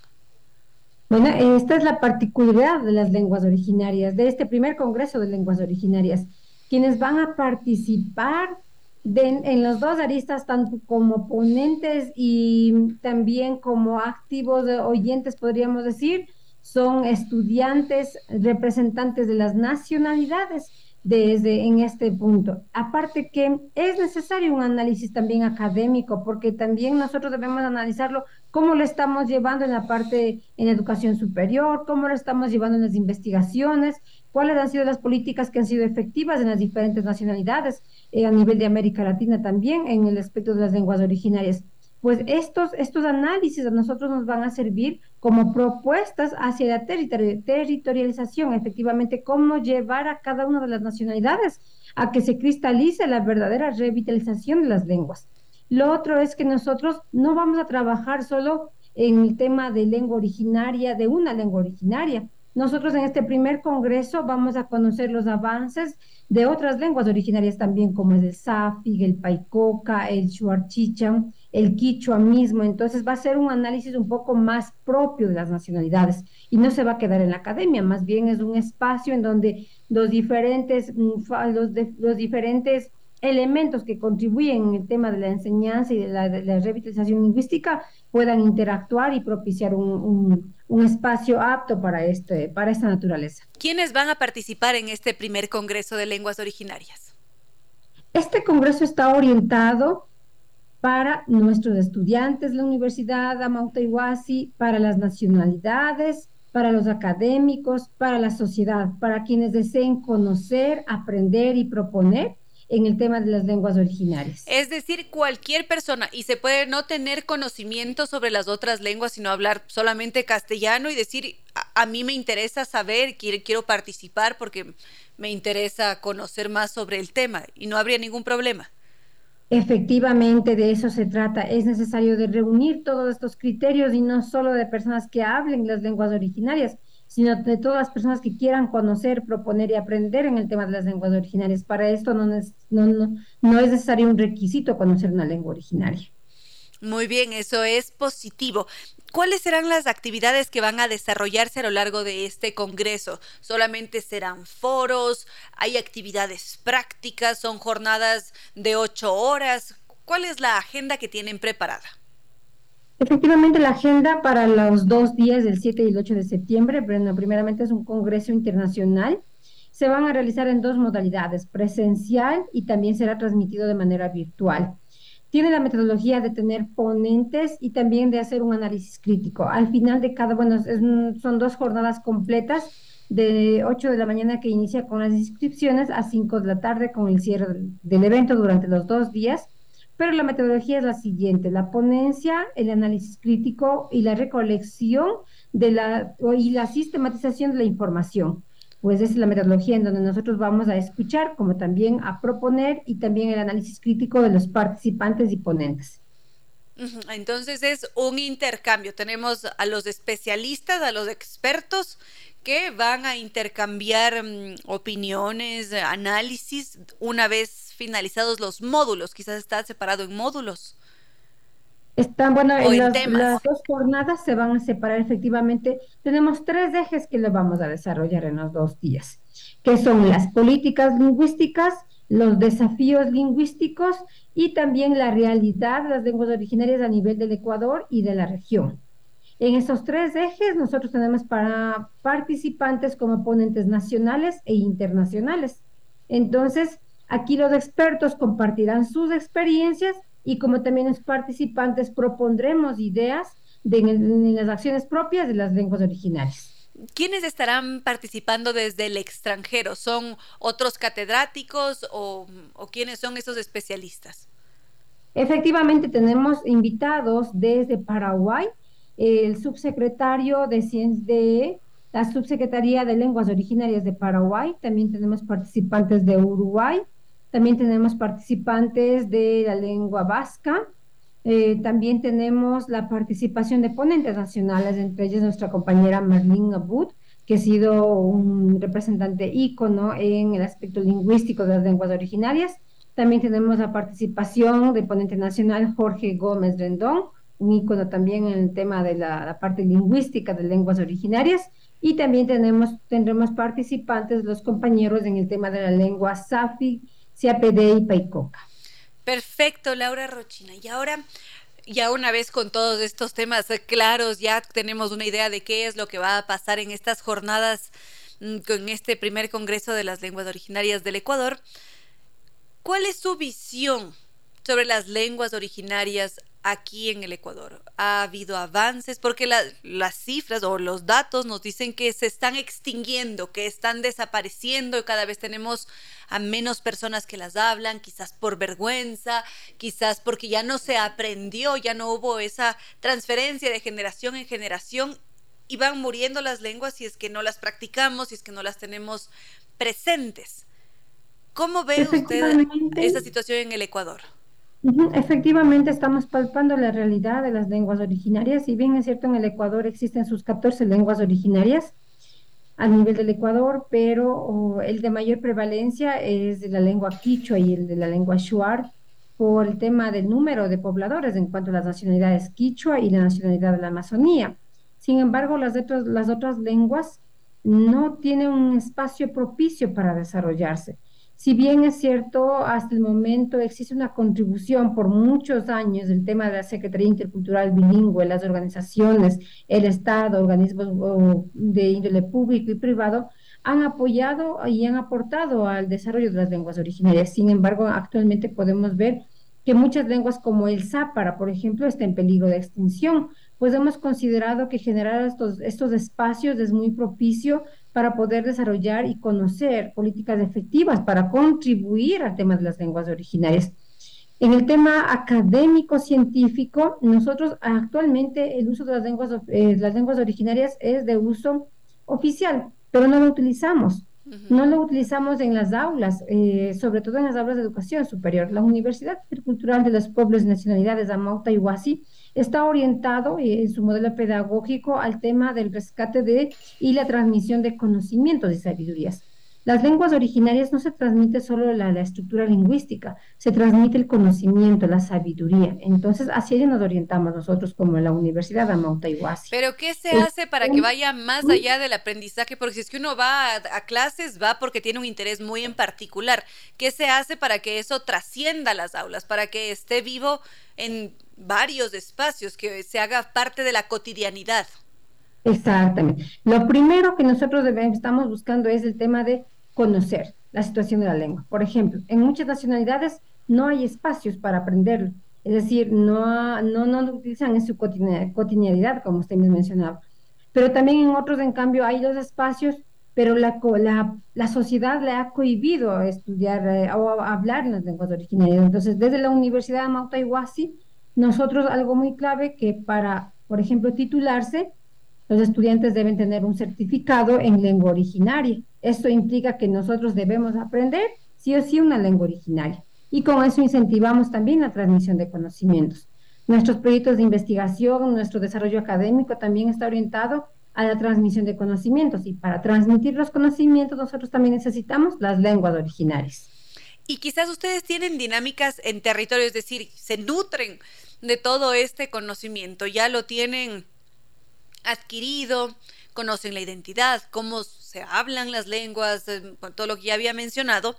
Bueno, esta es la particularidad de las lenguas originarias, de este primer Congreso de Lenguas Originarias. Quienes van a participar en los dos aristas, tanto como ponentes y también como activos oyentes, podríamos decir, son estudiantes, representantes de las nacionalidades desde en este punto. Aparte que es necesario un análisis también académico, porque también nosotros debemos analizarlo cómo lo estamos llevando en la parte en educación superior, cómo lo estamos llevando en las investigaciones, cuáles han sido las políticas que han sido efectivas en las diferentes nacionalidades eh, a nivel de América Latina también en el aspecto de las lenguas originarias. Pues estos, estos análisis a nosotros nos van a servir como propuestas hacia la territorialización, efectivamente, cómo llevar a cada una de las nacionalidades a que se cristalice la verdadera revitalización de las lenguas. Lo otro es que nosotros no vamos a trabajar solo en el tema de lengua originaria, de una lengua originaria. Nosotros en este primer congreso vamos a conocer los avances de otras lenguas originarias también, como es el Safig, el Paicoca, el Chuarchichan, el Quichua mismo. Entonces va a ser un análisis un poco más propio de las nacionalidades y no se va a quedar en la academia, más bien es un espacio en donde los diferentes, mm, los, los diferentes elementos que contribuyen en el tema de la enseñanza y de la, revitalización lingüística puedan interactuar y propiciar un, espacio apto para, este, para esta naturaleza. ¿Quiénes van a participar en este primer Congreso de Lenguas Originarias? Este Congreso está orientado para nuestros estudiantes de la Universidad Amauta Iwasi, para las nacionalidades, para los académicos, para la sociedad, para quienes deseen conocer, aprender y proponer en el tema de las lenguas originarias. Es decir, cualquier persona, y se puede no tener conocimiento sobre las otras lenguas, sino hablar solamente castellano y decir, a, mí me interesa saber, quiero, quiero participar porque me interesa conocer más sobre el tema y no habría ningún problema. Efectivamente, de eso se trata. Es necesario de reunir todos estos criterios y no solo de personas que hablen las lenguas originarias, sino de todas las personas que quieran conocer, proponer y aprender en el tema de las lenguas originarias. Para esto no es, no, es necesario un requisito conocer una lengua originaria. Muy bien, eso es positivo. ¿Cuáles serán las actividades que van a desarrollarse a lo largo de este Congreso? ¿Solamente serán foros? ¿Hay actividades prácticas? ¿Son jornadas de ocho horas? ¿Cuál es la agenda que tienen preparada? Efectivamente, la agenda para los dos días del 7 y el 8 de septiembre, bueno, primeramente es un congreso internacional. Se van a realizar en dos modalidades, presencial y también será transmitido de manera virtual. Tiene la metodología de tener ponentes y también de hacer un análisis crítico. Al final de cada, bueno, son dos jornadas completas de 8 de la mañana que inicia con las inscripciones a 5 de la tarde con el cierre del evento durante los dos días pero la metodología es la siguiente, la ponencia, el análisis crítico y la recolección de la, y la sistematización de la información. Pues esa es la metodología en donde nosotros vamos a escuchar, como también a proponer y también el análisis crítico de los participantes y ponentes. Entonces es un intercambio. Tenemos a los especialistas, a los expertos que van a intercambiar mm, opiniones, análisis una vez finalizados los módulos, quizás está separado en módulos. Están, bueno, en, las, dos jornadas se van a separar efectivamente. Tenemos tres ejes que lo vamos a desarrollar en los dos días, que son las políticas lingüísticas, los desafíos lingüísticos y también la realidad de las lenguas originarias a nivel del Ecuador y de la región. En esos tres ejes nosotros tenemos para participantes como ponentes nacionales e internacionales. Entonces, Aquí los expertos compartirán sus experiencias y como también los participantes propondremos ideas de, las acciones propias de las lenguas originarias. ¿Quiénes estarán participando desde el extranjero? ¿Son otros catedráticos o, quiénes son esos especialistas? Efectivamente, tenemos invitados desde Paraguay, el subsecretario de Ciencias de la Subsecretaría de Lenguas Originarias de Paraguay, también tenemos participantes de Uruguay, también tenemos participantes de la lengua vasca. Eh, también tenemos la participación de ponentes nacionales, entre ellas nuestra compañera Marlene Abud, que ha sido un representante ícono en el aspecto lingüístico de las lenguas originarias. También tenemos la participación del ponente nacional Jorge Gómez Rendón, ícono también en el tema de la, parte lingüística de lenguas originarias. Y también tenemos, tendremos participantes, los compañeros en el tema de la lengua Safi, CAPD y PAICOCA. Perfecto, Laura Rochina. Y ahora, ya una vez con todos estos temas claros, ya tenemos una idea de qué es lo que va a pasar en estas jornadas mm, con este primer Congreso de las Lenguas Originarias del Ecuador. ¿Cuál es su visión sobre las lenguas originarias aquí en el Ecuador? ¿Ha habido avances? Porque las cifras o los datos nos dicen que se están extinguiendo, que están desapareciendo y cada vez tenemos a menos personas que las hablan, quizás por vergüenza, quizás porque ya no se aprendió, ya no hubo esa transferencia de generación en generación y van muriendo las lenguas si es que no las practicamos, si es que no las tenemos presentes. ¿Cómo ve usted esa situación en el Ecuador? Efectivamente, estamos palpando la realidad de las lenguas originarias. Si bien es cierto, en el Ecuador existen sus 14 lenguas originarias a nivel del Ecuador, pero el de mayor prevalencia es de la lengua quichua y el de la lengua shuar por el tema del número de pobladores en cuanto a las nacionalidades quichua y la nacionalidad de la Amazonía. Sin embargo, las, otras, las otras lenguas no tienen un espacio propicio para desarrollarse. Si bien es cierto, hasta el momento existe una contribución por muchos años del tema de la Secretaría Intercultural Bilingüe, las organizaciones, el Estado, organismos de índole público y privado, han apoyado y han aportado al desarrollo de las lenguas originarias. Sin embargo, actualmente podemos ver que muchas lenguas como el zápara, por ejemplo, está en peligro de extinción, pues hemos considerado que generar estos, estos espacios es muy propicio para poder desarrollar y conocer políticas efectivas para contribuir al tema de las lenguas originarias. En el tema académico científico, nosotros actualmente el uso de las lenguas, eh, las lenguas originarias es de uso oficial, pero no lo utilizamos. No lo utilizamos en las aulas, eh, sobre todo en las aulas de educación superior. La Universidad Intercultural de los Pueblos y Nacionalidades, Amauta Huasi, está orientado eh, en su modelo pedagógico al tema del rescate de y la transmisión de conocimientos y sabidurías. Las lenguas originarias no se transmite solo la, estructura lingüística, se transmite el conocimiento, la sabiduría. Entonces, así nos orientamos nosotros como la Universidad de Amauta Pero, ¿qué se hace para que vaya más allá del aprendizaje? Porque si es que uno va a, clases, va porque tiene un interés muy en particular. ¿Qué se hace para que eso trascienda las aulas, para que esté vivo en varios espacios, que se haga parte de la cotidianidad? Exactamente. Lo primero que nosotros debemos, estamos buscando es el tema de conocer la situación de la lengua. Por ejemplo, en muchas nacionalidades no hay espacios para aprenderlo, es decir, no, no, no lo utilizan en su cotidianidad, como usted mismo mencionaba. Pero también en otros, en cambio, hay los espacios, pero la, la, la sociedad le ha cohibido estudiar eh, o hablar en las lenguas originarias. Entonces, desde la Universidad de Mauta nosotros algo muy clave que para, por ejemplo, titularse, los estudiantes deben tener un certificado en lengua originaria. Esto implica que nosotros debemos aprender sí o sí una lengua originaria. Y con eso incentivamos también la transmisión de conocimientos. Nuestros proyectos de investigación, nuestro desarrollo académico también está orientado a la transmisión de conocimientos. Y para transmitir los conocimientos nosotros también necesitamos las lenguas originarias. Y quizás ustedes tienen dinámicas en territorio, es decir, se nutren de todo este conocimiento, ya lo tienen adquirido, conocen la identidad, cómo se hablan las lenguas, eh, todo lo que ya había mencionado,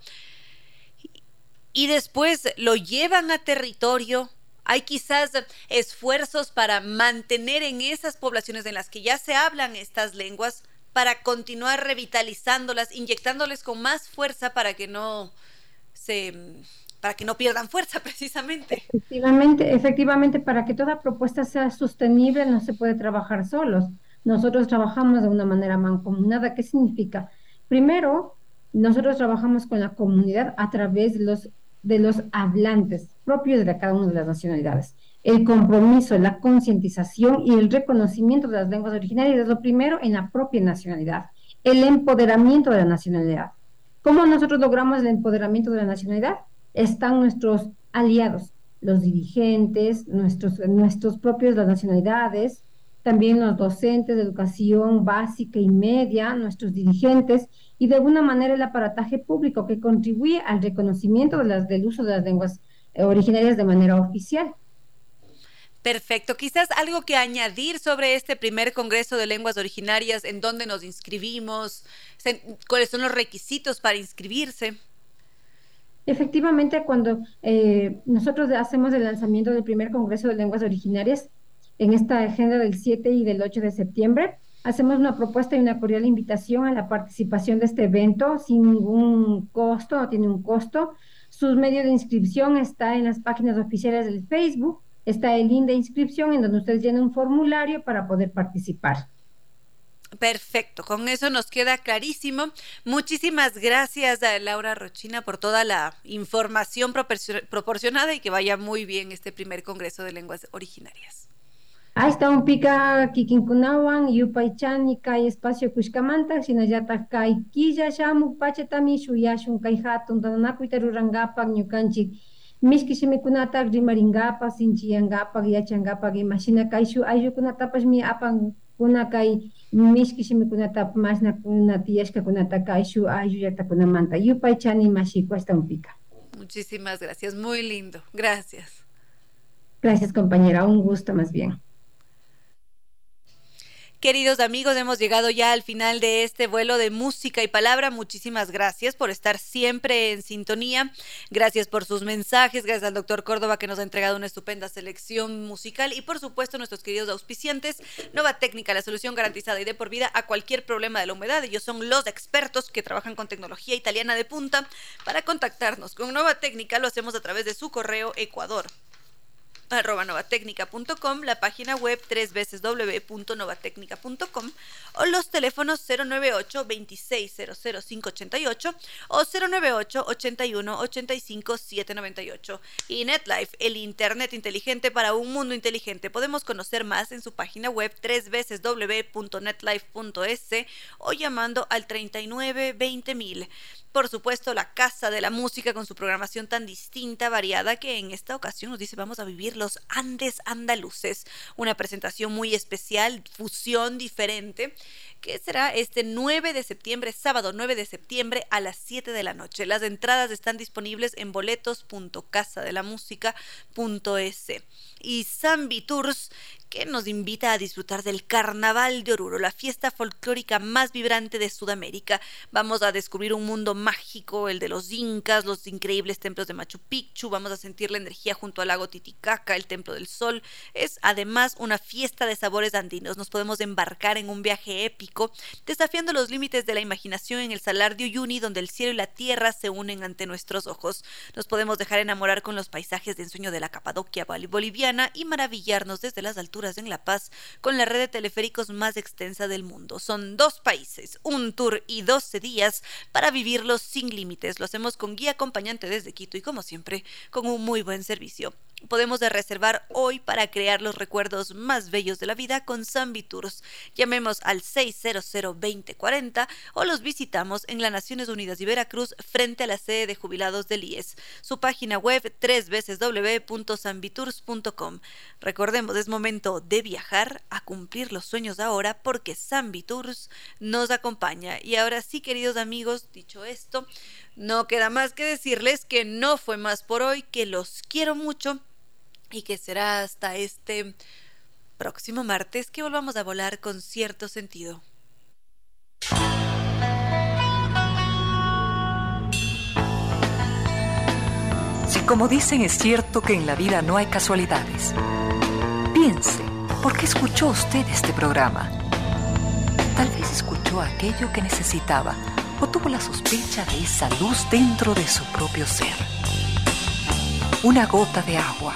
y después lo llevan a territorio. Hay quizás esfuerzos para mantener en esas poblaciones en las que ya se hablan estas lenguas, para continuar revitalizándolas, inyectándoles con más fuerza para que no se para que no pierdan fuerza precisamente. Efectivamente, efectivamente, para que toda propuesta sea sostenible no se puede trabajar solos. Nosotros trabajamos de una manera mancomunada. ¿Qué significa? Primero, nosotros trabajamos con la comunidad a través de los, de los hablantes propios de cada una de las nacionalidades. El compromiso, la concientización y el reconocimiento de las lenguas originarias es lo primero en la propia nacionalidad. El empoderamiento de la nacionalidad. ¿Cómo nosotros logramos el empoderamiento de la nacionalidad? están nuestros aliados, los dirigentes, nuestros, nuestros propios las nacionalidades, también los docentes de educación básica y media, nuestros dirigentes y de alguna manera el aparataje público que contribuye al reconocimiento de las, del uso de las lenguas eh, originarias de manera oficial. Perfecto. Quizás algo que añadir sobre este primer Congreso de Lenguas Originarias, en dónde nos inscribimos, cuáles son los requisitos para inscribirse. Efectivamente, cuando eh, nosotros hacemos el lanzamiento del primer Congreso de Lenguas Originarias en esta agenda del 7 y del 8 de septiembre, hacemos una propuesta y una cordial invitación a la participación de este evento sin ningún costo, no tiene un costo. Sus medios de inscripción está en las páginas oficiales del Facebook, está el link de inscripción en donde ustedes llenan un formulario para poder participar. Perfecto, con eso nos queda clarísimo. Muchísimas gracias a Laura Rochina por toda la información proporcionada y que vaya muy bien este primer Congreso de Lenguas Originarias. Un pica kikinkunawan yupaychan kay espacio kushkamanta sinallata kay killa shamuk pachatami shuyashun kay hatun tananakuyta rurangapak ñukanchik mishki shimikunata rimaringapak sinchiyangapak yachangapak imashina kay shu ayllukunatapash mi apan kuna kay mishki shimikunata mashna tiyashkakunata kay shu ayllu llaqtakunamanta yupay chani mashiko hasta un pica. Muchísimas gracias, muy lindo. Gracias. Gracias, compañera. Un gusto más bien. Queridos amigos, hemos llegado ya al final de este vuelo de música y palabra. Muchísimas gracias por estar siempre en sintonía. Gracias por sus mensajes. Gracias al doctor Córdoba que nos ha entregado una estupenda selección musical. Y por supuesto, nuestros queridos auspiciantes. Nueva Técnica, la solución garantizada y de por vida a cualquier problema de la humedad. Ellos son los expertos que trabajan con tecnología italiana de punta. Para contactarnos con Nueva Técnica lo hacemos a través de su correo Ecuador arroba novatecnica.com, la página web www.novatecnica.com o los teléfonos 098 2600588 o 098 81 85 798 y NetLife, el internet inteligente para un mundo inteligente. Podemos conocer más en su página web www.netlife.es o llamando al 39 20000. Por supuesto, la Casa de la Música con su programación tan distinta, variada, que en esta ocasión nos dice vamos a vivir los Andes andaluces. Una presentación muy especial, fusión diferente, que será este 9 de septiembre, sábado 9 de septiembre a las 7 de la noche. Las entradas están disponibles en boletos.casadelamusica.es. Y Zambi Tours que nos invita a disfrutar del Carnaval de Oruro, la fiesta folclórica más vibrante de Sudamérica. Vamos a descubrir un mundo mágico, el de los incas, los increíbles templos de Machu Picchu, vamos a sentir la energía junto al lago Titicaca, el Templo del Sol. Es además una fiesta de sabores andinos. Nos podemos embarcar en un viaje épico, desafiando los límites de la imaginación en el Salar de Uyuni, donde el cielo y la tierra se unen ante nuestros ojos. Nos podemos dejar enamorar con los paisajes de ensueño de la Capadoquia boliviana y maravillarnos desde las alturas en La Paz con la red de teleféricos más extensa del mundo. Son dos países, un tour y 12 días para vivirlos sin límites. Lo hacemos con guía acompañante desde Quito y como siempre con un muy buen servicio podemos reservar hoy para crear los recuerdos más bellos de la vida con Zambi Tours. Llamemos al 600-2040 o los visitamos en las Naciones Unidas y Veracruz frente a la sede de jubilados del IES. Su página web www.zambitours.com. Recordemos, es momento de viajar a cumplir los sueños ahora porque Zambi Tours nos acompaña. Y ahora sí, queridos amigos, dicho esto, no queda más que decirles que no fue más por hoy, que los quiero mucho y que será hasta este próximo martes que volvamos a volar con cierto sentido. Si como dicen es cierto que en la vida no hay casualidades, piense, ¿por qué escuchó usted este programa? Tal vez escuchó aquello que necesitaba o tuvo la sospecha de esa luz dentro de su propio ser. Una gota de agua